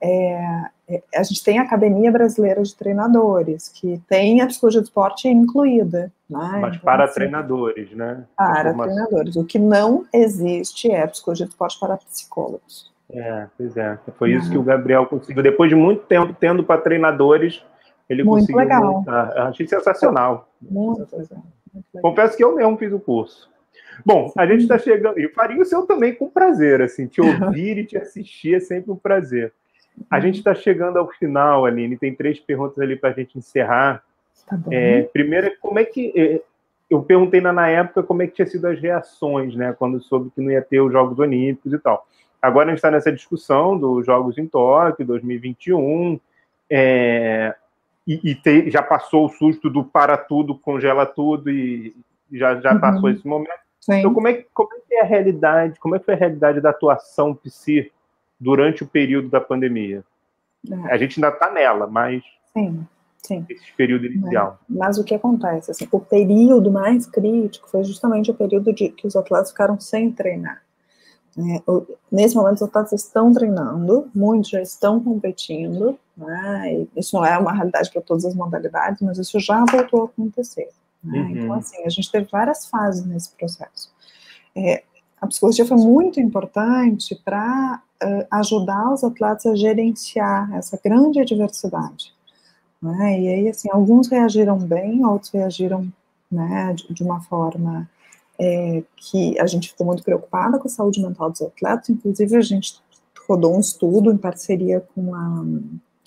é, é, a gente tem a Academia Brasileira de Treinadores, que tem a psicologia do esporte incluída. Né? Mas então, para assim, treinadores, né? Para treinadores. O que não existe é a psicologia do esporte para psicólogos. É, pois é. Foi isso que o Gabriel conseguiu. Depois de muito tempo tendo para treinadores, ele muito conseguiu. Legal. Montar. Achei sensacional. Muito, muito legal. Confesso que eu mesmo fiz o curso. Bom, a gente está chegando. E faria o seu também com prazer, assim, te ouvir e te assistir é sempre um prazer. A gente está chegando ao final, Aline. Tem três perguntas ali para a gente encerrar. Tá é, primeiro, como é que. É, eu perguntei na, na época como é que tinha sido as reações, né? Quando soube que não ia ter os Jogos Olímpicos e tal. Agora a gente está nessa discussão dos Jogos em Tóquio, 2021. É, e, e te, já passou o susto do para tudo, congela tudo e já, já uhum. passou esse momento. Sim. Então, como é, como é que é a realidade, como é que foi a realidade da atuação psi durante o período da pandemia? É. A gente ainda está nela, mas sim, sim. esse período inicial. Mas, mas, o que acontece? Assim, o período mais crítico foi justamente o período de que os atletas ficaram sem treinar. É, nesse momento, os atletas estão treinando, muitos já estão competindo, né, isso não é uma realidade para todas as modalidades, mas isso já voltou a acontecer. Né? Uhum. Então, assim, a gente teve várias fases nesse processo. É, a psicologia foi muito importante para uh, ajudar os atletas a gerenciar essa grande adversidade. Né? E aí, assim, alguns reagiram bem, outros reagiram né, de, de uma forma é, que a gente ficou muito preocupada com a saúde mental dos atletas, inclusive a gente rodou um estudo em parceria com a,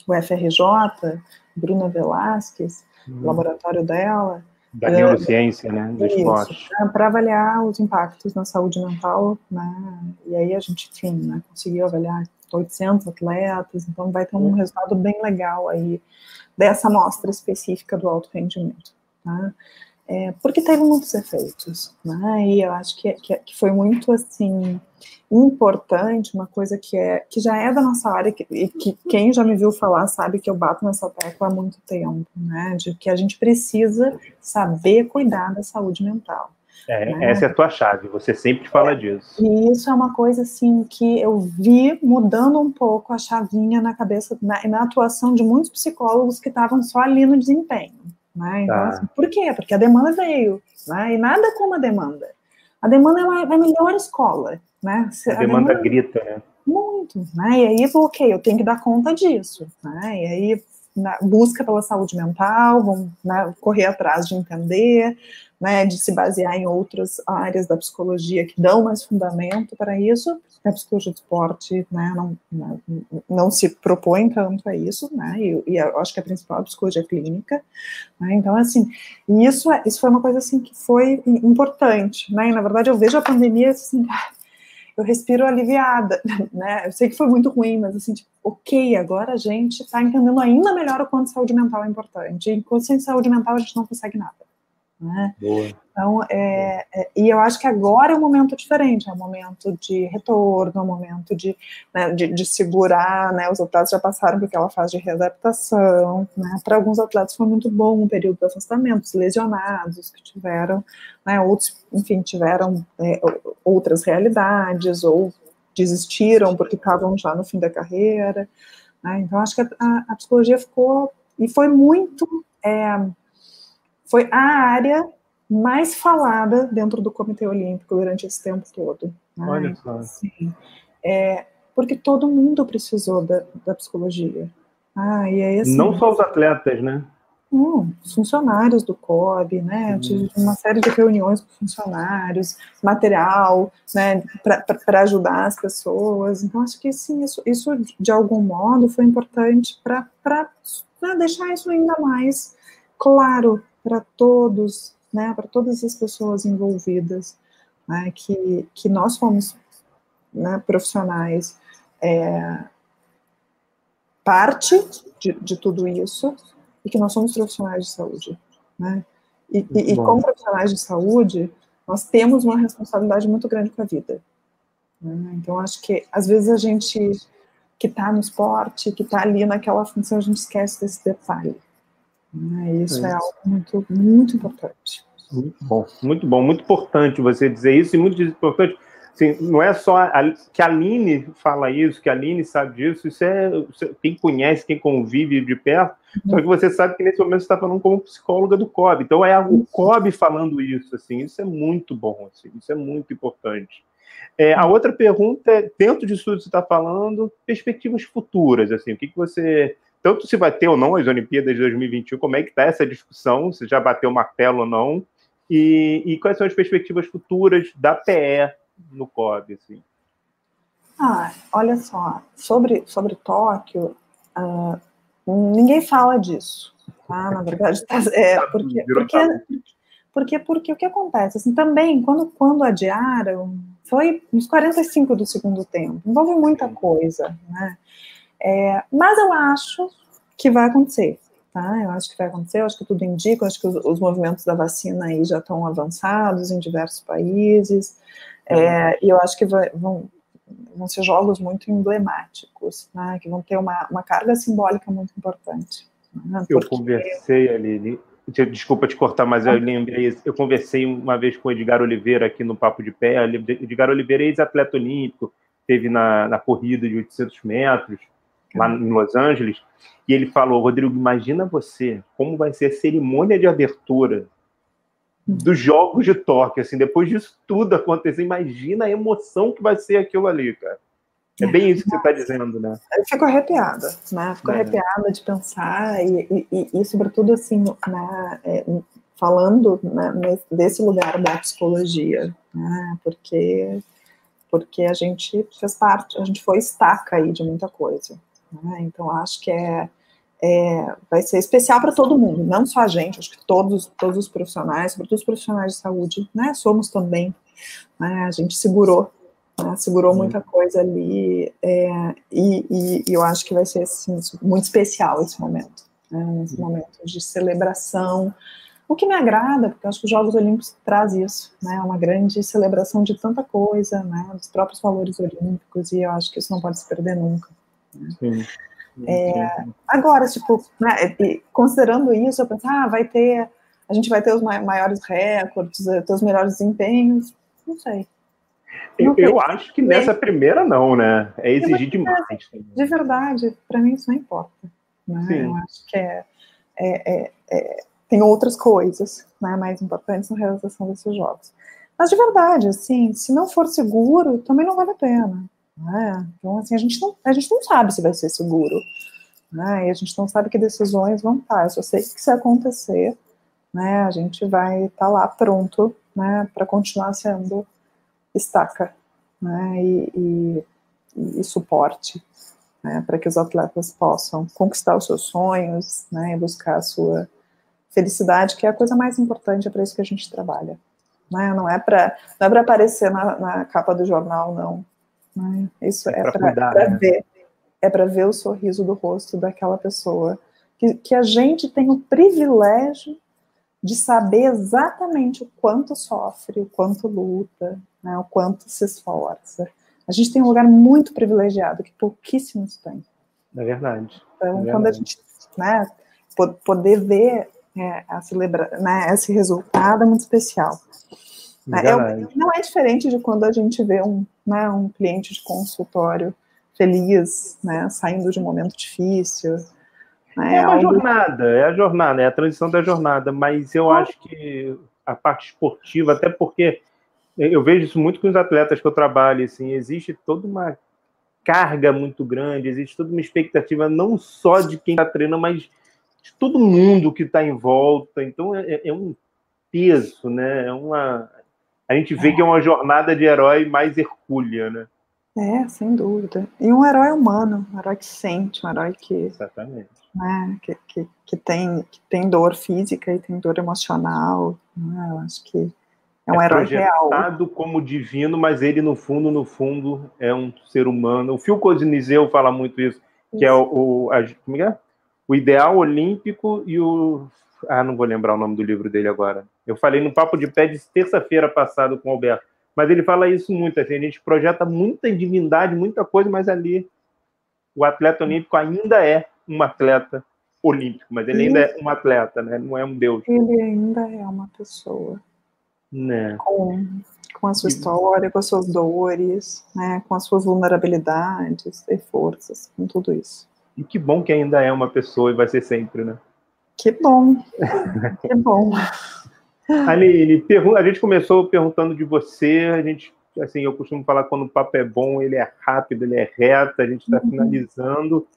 o FRJ, Bruna Velasquez, uhum. o laboratório dela, da neurociência, né, do Isso, esporte. Para avaliar os impactos na saúde mental, né, e aí a gente, enfim, né, conseguiu avaliar 800 atletas, então vai ter um resultado bem legal aí dessa amostra específica do alto rendimento, tá? É, porque teve muitos efeitos, né, e eu acho que, que, que foi muito, assim, importante, uma coisa que é que já é da nossa área que, e que quem já me viu falar sabe que eu bato nessa tecla há muito tempo, né? De que a gente precisa saber cuidar da saúde mental. É, né? Essa é a tua chave, você sempre fala é, disso. E isso é uma coisa assim que eu vi mudando um pouco a chavinha na cabeça, na, na atuação de muitos psicólogos que estavam só ali no desempenho. Né? Então, tá. assim, por quê? Porque a demanda veio, né? E nada como a demanda. A demanda é a melhor escola. Né? A, a demanda, demanda grita, né? Muito, né? E aí, ok, eu tenho que dar conta disso, né? E aí, na, busca pela saúde mental, vamos né, correr atrás de entender, né, de se basear em outras áreas da psicologia que dão mais fundamento para isso. A psicologia do esporte né, não, não, não, se propõe tanto a isso, né, e, e eu acho que a principal é a psicologia clínica. Né, então, assim, isso, é, isso foi uma coisa assim, que foi importante. Né, e, na verdade, eu vejo a pandemia assim, eu respiro aliviada, né? Eu sei que foi muito ruim, mas assim, tipo, ok, agora a gente está entendendo ainda melhor o quanto saúde mental é importante. Enquanto sem saúde mental a gente não consegue nada. Né? Então, é, é, e eu acho que agora é um momento diferente, é um momento de retorno, é um momento de, né, de, de, segurar, né, os atletas já passaram por aquela fase de readaptação, né, para alguns atletas foi muito bom o período de afastamento, lesionados que tiveram, né, outros, enfim, tiveram é, outras realidades, ou desistiram porque estavam já no fim da carreira, Né? Então, acho que a, a, psicologia ficou, e foi muito, é, foi a área mais falada dentro do Comitê Olímpico durante esse tempo todo. Né? Olha só. Sim. É, porque todo mundo precisou da, da psicologia. Ah, e aí, assim, Não só os atletas, né? Hum, os funcionários do COB, né? Eu tive uma série de reuniões com funcionários, material, né, para ajudar as pessoas. Então, acho que sim, isso, isso de algum modo foi importante para né, deixar isso ainda mais claro para todos, né, para todas as pessoas envolvidas, né, que, que nós fomos né, profissionais é, parte de, de tudo isso e que nós somos profissionais de saúde, né? E, e, e, como profissionais de saúde, nós temos uma responsabilidade muito grande com a vida. Né? Então, acho que às vezes a gente que está no esporte, que está ali naquela função, a gente esquece desse detalhe. Né? Isso é, é algo muito, muito importante. Muito bom, muito bom, muito importante você dizer isso e muito importante Assim, não é só a, que a Aline fala isso, que a Aline sabe disso, isso é quem conhece, quem convive de perto, só que você sabe que nesse momento você está falando como psicóloga do COB, então é o COB falando isso, assim, isso é muito bom, assim, isso é muito importante. É, a outra pergunta é, dentro disso que você está falando, perspectivas futuras, assim, o que, que você, tanto se vai ter ou não as Olimpíadas de 2021, como é que está essa discussão, se já bateu o martelo ou não, e, e quais são as perspectivas futuras da PE no COB, assim? Ah, olha só, sobre, sobre Tóquio, uh, ninguém fala disso, tá? Na verdade, tá, é, porque, porque, porque, porque o que acontece, assim, também, quando, quando adiaram, foi uns 45 do segundo tempo, envolve muita coisa, né? É, mas eu acho que vai acontecer, tá? Eu acho que vai acontecer, eu acho que tudo indica, eu acho que os, os movimentos da vacina aí já estão avançados em diversos países, é, e eu acho que vai, vão, vão ser jogos muito emblemáticos, né, que vão ter uma, uma carga simbólica muito importante. Né, eu conversei, Aline, desculpa te cortar, mas eu lembrei, eu conversei uma vez com o Edgar Oliveira aqui no Papo de Pé, Edgar Oliveira é ex-atleta olímpico, teve na, na corrida de 800 metros, lá em Los Angeles, e ele falou, Rodrigo, imagina você, como vai ser a cerimônia de abertura dos jogos de Tóquio, assim, depois disso tudo acontecer, imagina a emoção que vai ser aquilo ali, cara. É bem isso que você está dizendo, né? Eu fico arrepiada, né? Fico é. arrepiada de pensar e, e, e sobretudo, assim, né, é, falando né, desse lugar da psicologia, né? Porque, porque a gente fez parte, a gente foi estaca aí de muita coisa. Né? Então, acho que é é, vai ser especial para todo mundo, não só a gente, acho que todos, todos os profissionais, sobretudo os profissionais de saúde, né, somos também, né, a gente segurou, né, segurou muita coisa ali, é, e, e, e, eu acho que vai ser assim, muito especial esse momento, né, esse momento de celebração, o que me agrada, porque eu acho que os Jogos Olímpicos traz isso, né, uma grande celebração de tanta coisa, né, dos próprios valores olímpicos, e eu acho que isso não pode se perder nunca. Né. Sim. É, agora, tipo, né, considerando isso, eu penso, ah, vai ter, a gente vai ter os maiores recordes, eh, ter os melhores desempenhos, não sei. Não eu, eu acho que nessa primeira não, né? É exigir demais. De verdade, para mim isso não importa. Né? Eu acho que é, é, é, é, tem outras coisas né, mais importantes na realização desses jogos. Mas de verdade, assim, se não for seguro, também não vale a pena. Né? Então, assim, a gente, não, a gente não sabe se vai ser seguro. Né? E a gente não sabe que decisões vão estar. Eu só sei que se acontecer, né, a gente vai estar lá pronto né, para continuar sendo estaca né, e, e, e suporte né, para que os atletas possam conquistar os seus sonhos né, e buscar a sua felicidade, que é a coisa mais importante, é para isso que a gente trabalha. Né? Não é para é aparecer na, na, capa do jornal, não. Né? Isso é, é para né? ver, é para ver o sorriso do rosto daquela pessoa. Que, que a gente tem o privilégio de saber exatamente o quanto sofre, o quanto luta, né, o quanto se esforça. A gente tem um lugar muito privilegiado que pouquíssimos têm. É verdade. Então, é verdade. quando a gente né, poder ver é, a celebra, né, esse resultado é muito especial. É, é não é diferente de quando a gente vê um, né, um cliente de consultório feliz, né, saindo de um momento difícil. Né, é uma algo... jornada, é a jornada, é a transição da jornada, mas eu ah. acho que a parte esportiva, até porque eu vejo isso muito com os atletas que eu trabalho, assim, existe toda uma carga muito grande, existe toda uma expectativa não só de quem está treinando, mas de todo mundo que está em volta. Então é, é, um peso, né? É uma a gente vê é. que é uma jornada de herói mais hercúlea, né? É, sem dúvida. E um herói humano, um herói que sente, um herói que. Exatamente. Né, que, que, que, tem, que tem dor física e tem dor emocional. Né, eu acho que é um é herói real. como divino, mas ele, no fundo, no fundo, é um ser humano. O Phil Codinizeu fala muito isso, que é o, o, a, como é? o ideal olímpico e o. Ah, não vou lembrar o nome do livro dele agora. Eu falei no Papo de Pé de terça-feira passado com o Alberto. Mas ele fala isso muito, assim, a gente projeta muita divindade, muita coisa, mas ali o atleta olímpico ainda é um atleta olímpico, mas ele ainda é um atleta, né? Não é um deus. Ele ainda é uma pessoa. Né? Com, com a sua história, com as suas dores, né? com as suas vulnerabilidades e forças, com tudo isso. E que bom que ainda é uma pessoa e vai ser sempre, né? Que bom. que bom. Aline, a gente começou perguntando de você, a gente, assim, eu costumo falar quando o papo é bom, ele é rápido, ele é reto, a gente está uhum. finalizando.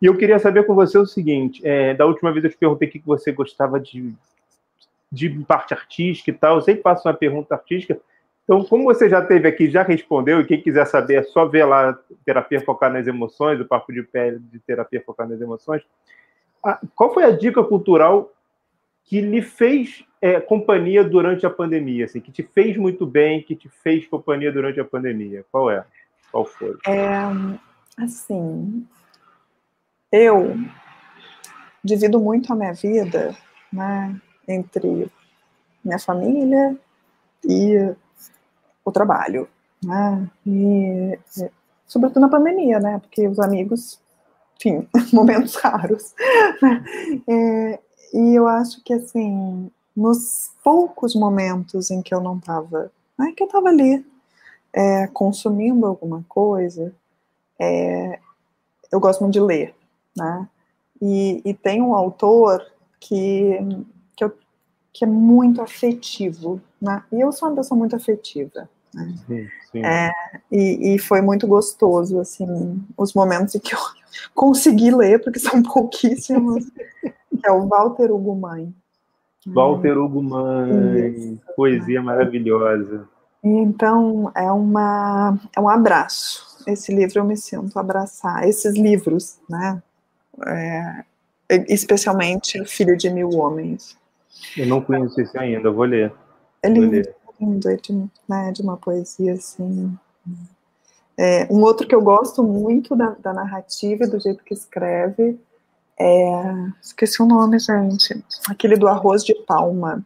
E eu queria saber com você o seguinte: é, da última vez eu te perguntei o que você gostava de de parte artística e tal. Eu sempre faço uma pergunta artística. Então, como você já teve aqui, já respondeu, e quem quiser saber é só ver lá Terapia Focada nas Emoções, o Papo de Pele de Terapia Focada nas Emoções. Qual foi a dica cultural que lhe fez é, companhia durante a pandemia, assim, que te fez muito bem, que te fez companhia durante a pandemia? Qual é? Qual foi? É, assim, eu divido muito a minha vida, né, entre minha família e o trabalho, né? E, sobretudo na pandemia, né? Porque os amigos, enfim, momentos raros. É, e eu acho que, assim, nos poucos momentos em que eu não estava, né, que eu estava ali é, consumindo alguma coisa, é, eu gosto muito de ler, né? E, e tem um autor que que é muito afetivo, né? E eu sou uma pessoa muito afetiva. Né? Sim, sim. É, e, e, foi muito gostoso, assim, os momentos em que eu consegui ler, porque são pouquíssimos, que é o Walter Hugo Mãe. Walter Hugo Mãe, poesia maravilhosa. Então, é, uma, é um abraço. Esse livro eu me sinto abraçar. Esses livros, né? É, especialmente O Filho de Mil Homens. Eu não conheço esse ainda, vou ler. É lindo, ler. lindo é de, né, de uma poesia assim. É, um outro que eu gosto muito da, da narrativa e do jeito que escreve é. Esqueci o nome, gente. Aquele do arroz de palma.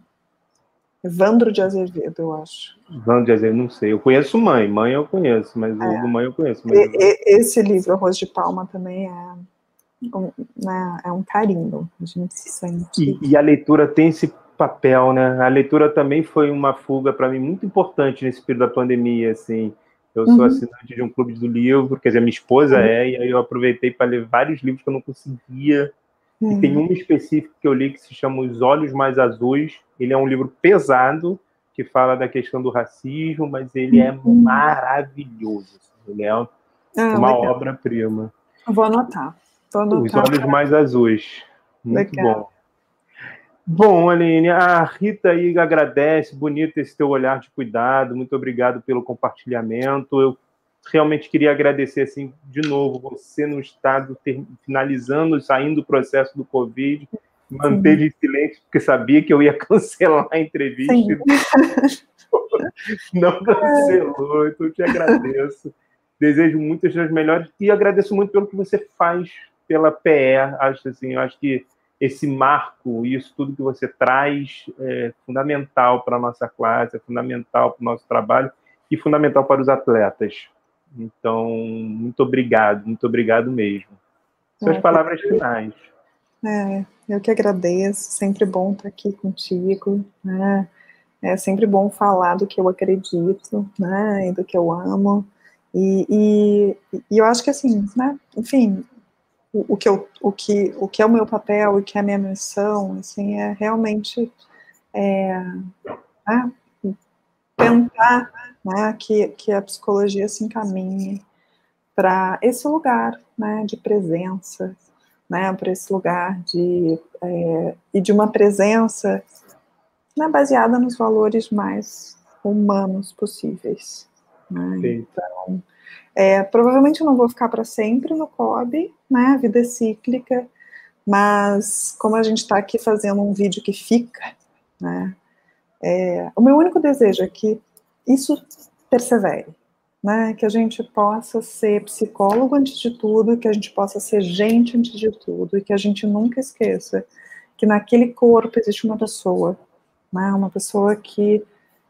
Evandro de Azevedo, eu acho. Evandro de Azevedo, não sei. Eu conheço Mãe. Mãe eu conheço, mas é. o Mãe eu conheço. Mas... E, e, esse livro, Arroz de Palma, também é um, né, é um carinho, a gente se sente. E, e, a leitura tem esse papel, né? A leitura também foi uma fuga para mim muito importante nesse período da pandemia, assim. Eu sou uhum. assinante de um clube do livro, quer dizer, minha esposa uhum. é, e aí eu aproveitei para ler vários livros que eu não conseguia. Uhum. E tem um específico que eu li que se chama Os Olhos Mais Azuis. Ele é um livro pesado, que fala da questão do racismo, mas ele é uhum. maravilhoso. Ele é ah, uma obra-prima. Vou anotar. Os olhos mais azuis. Muito Legal. bom. Bom, Aline, a Rita aí agradece, bonito esse teu olhar de cuidado, muito obrigado pelo compartilhamento. Eu realmente queria agradecer, assim, de novo, você no estado, ter, finalizando, saindo do processo do Covid, manter de silêncio, porque sabia que eu ia cancelar a entrevista. Não cancelou, então eu te agradeço. Desejo muitas das melhores e agradeço muito pelo que você faz pela PE. Acho assim, eu acho que esse marco, isso tudo que você traz é fundamental para a nossa classe, é fundamental para o nosso trabalho e fundamental para os atletas. Então, muito obrigado, muito obrigado mesmo. Suas é, palavras finais. É, eu que agradeço, sempre bom estar aqui contigo, né? É sempre bom falar do que eu acredito, né, e do que eu amo. E, e, e, eu acho que assim, né, enfim, o, o, que eu, o, que, o que é o meu papel e o que é a minha missão, assim, é realmente é, né, tentar né, que, que a psicologia se encaminhe para esse lugar né, de presença, né, para esse lugar de é, e de uma presença né, baseada nos valores mais humanos possíveis. Né? Então, é, provavelmente eu não vou ficar para sempre no COB, né? A vida é cíclica, mas como a gente está aqui fazendo um vídeo que fica, né? É, o meu único desejo é que isso persevere, né? Que a gente possa ser psicólogo antes de tudo, que a gente possa ser gente antes de tudo, e que a gente nunca esqueça que naquele corpo existe uma pessoa, né? Uma pessoa que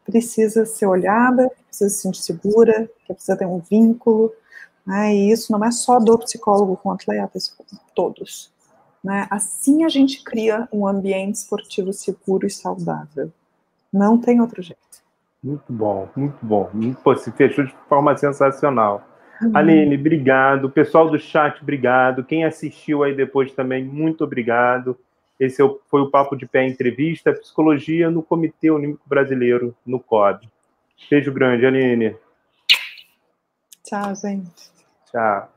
precisa ser olhada, precisa se sentir segura, que precisa ter um vínculo, né? E isso não é só do psicólogo com atletas, todos. Né? Assim a gente cria um ambiente esportivo seguro e saudável. Não tem outro jeito. Muito bom, muito bom. Pô, se fechou de forma sensacional. Uhum. Aline, obrigado. Pessoal do chat, obrigado. Quem assistiu aí depois também, muito obrigado. Esse é foi o Papo de Pé Entrevista, Psicologia no Comitê Olímpico Brasileiro, no COB. Beijo grande, Aline. Tchau, gente. Tchau.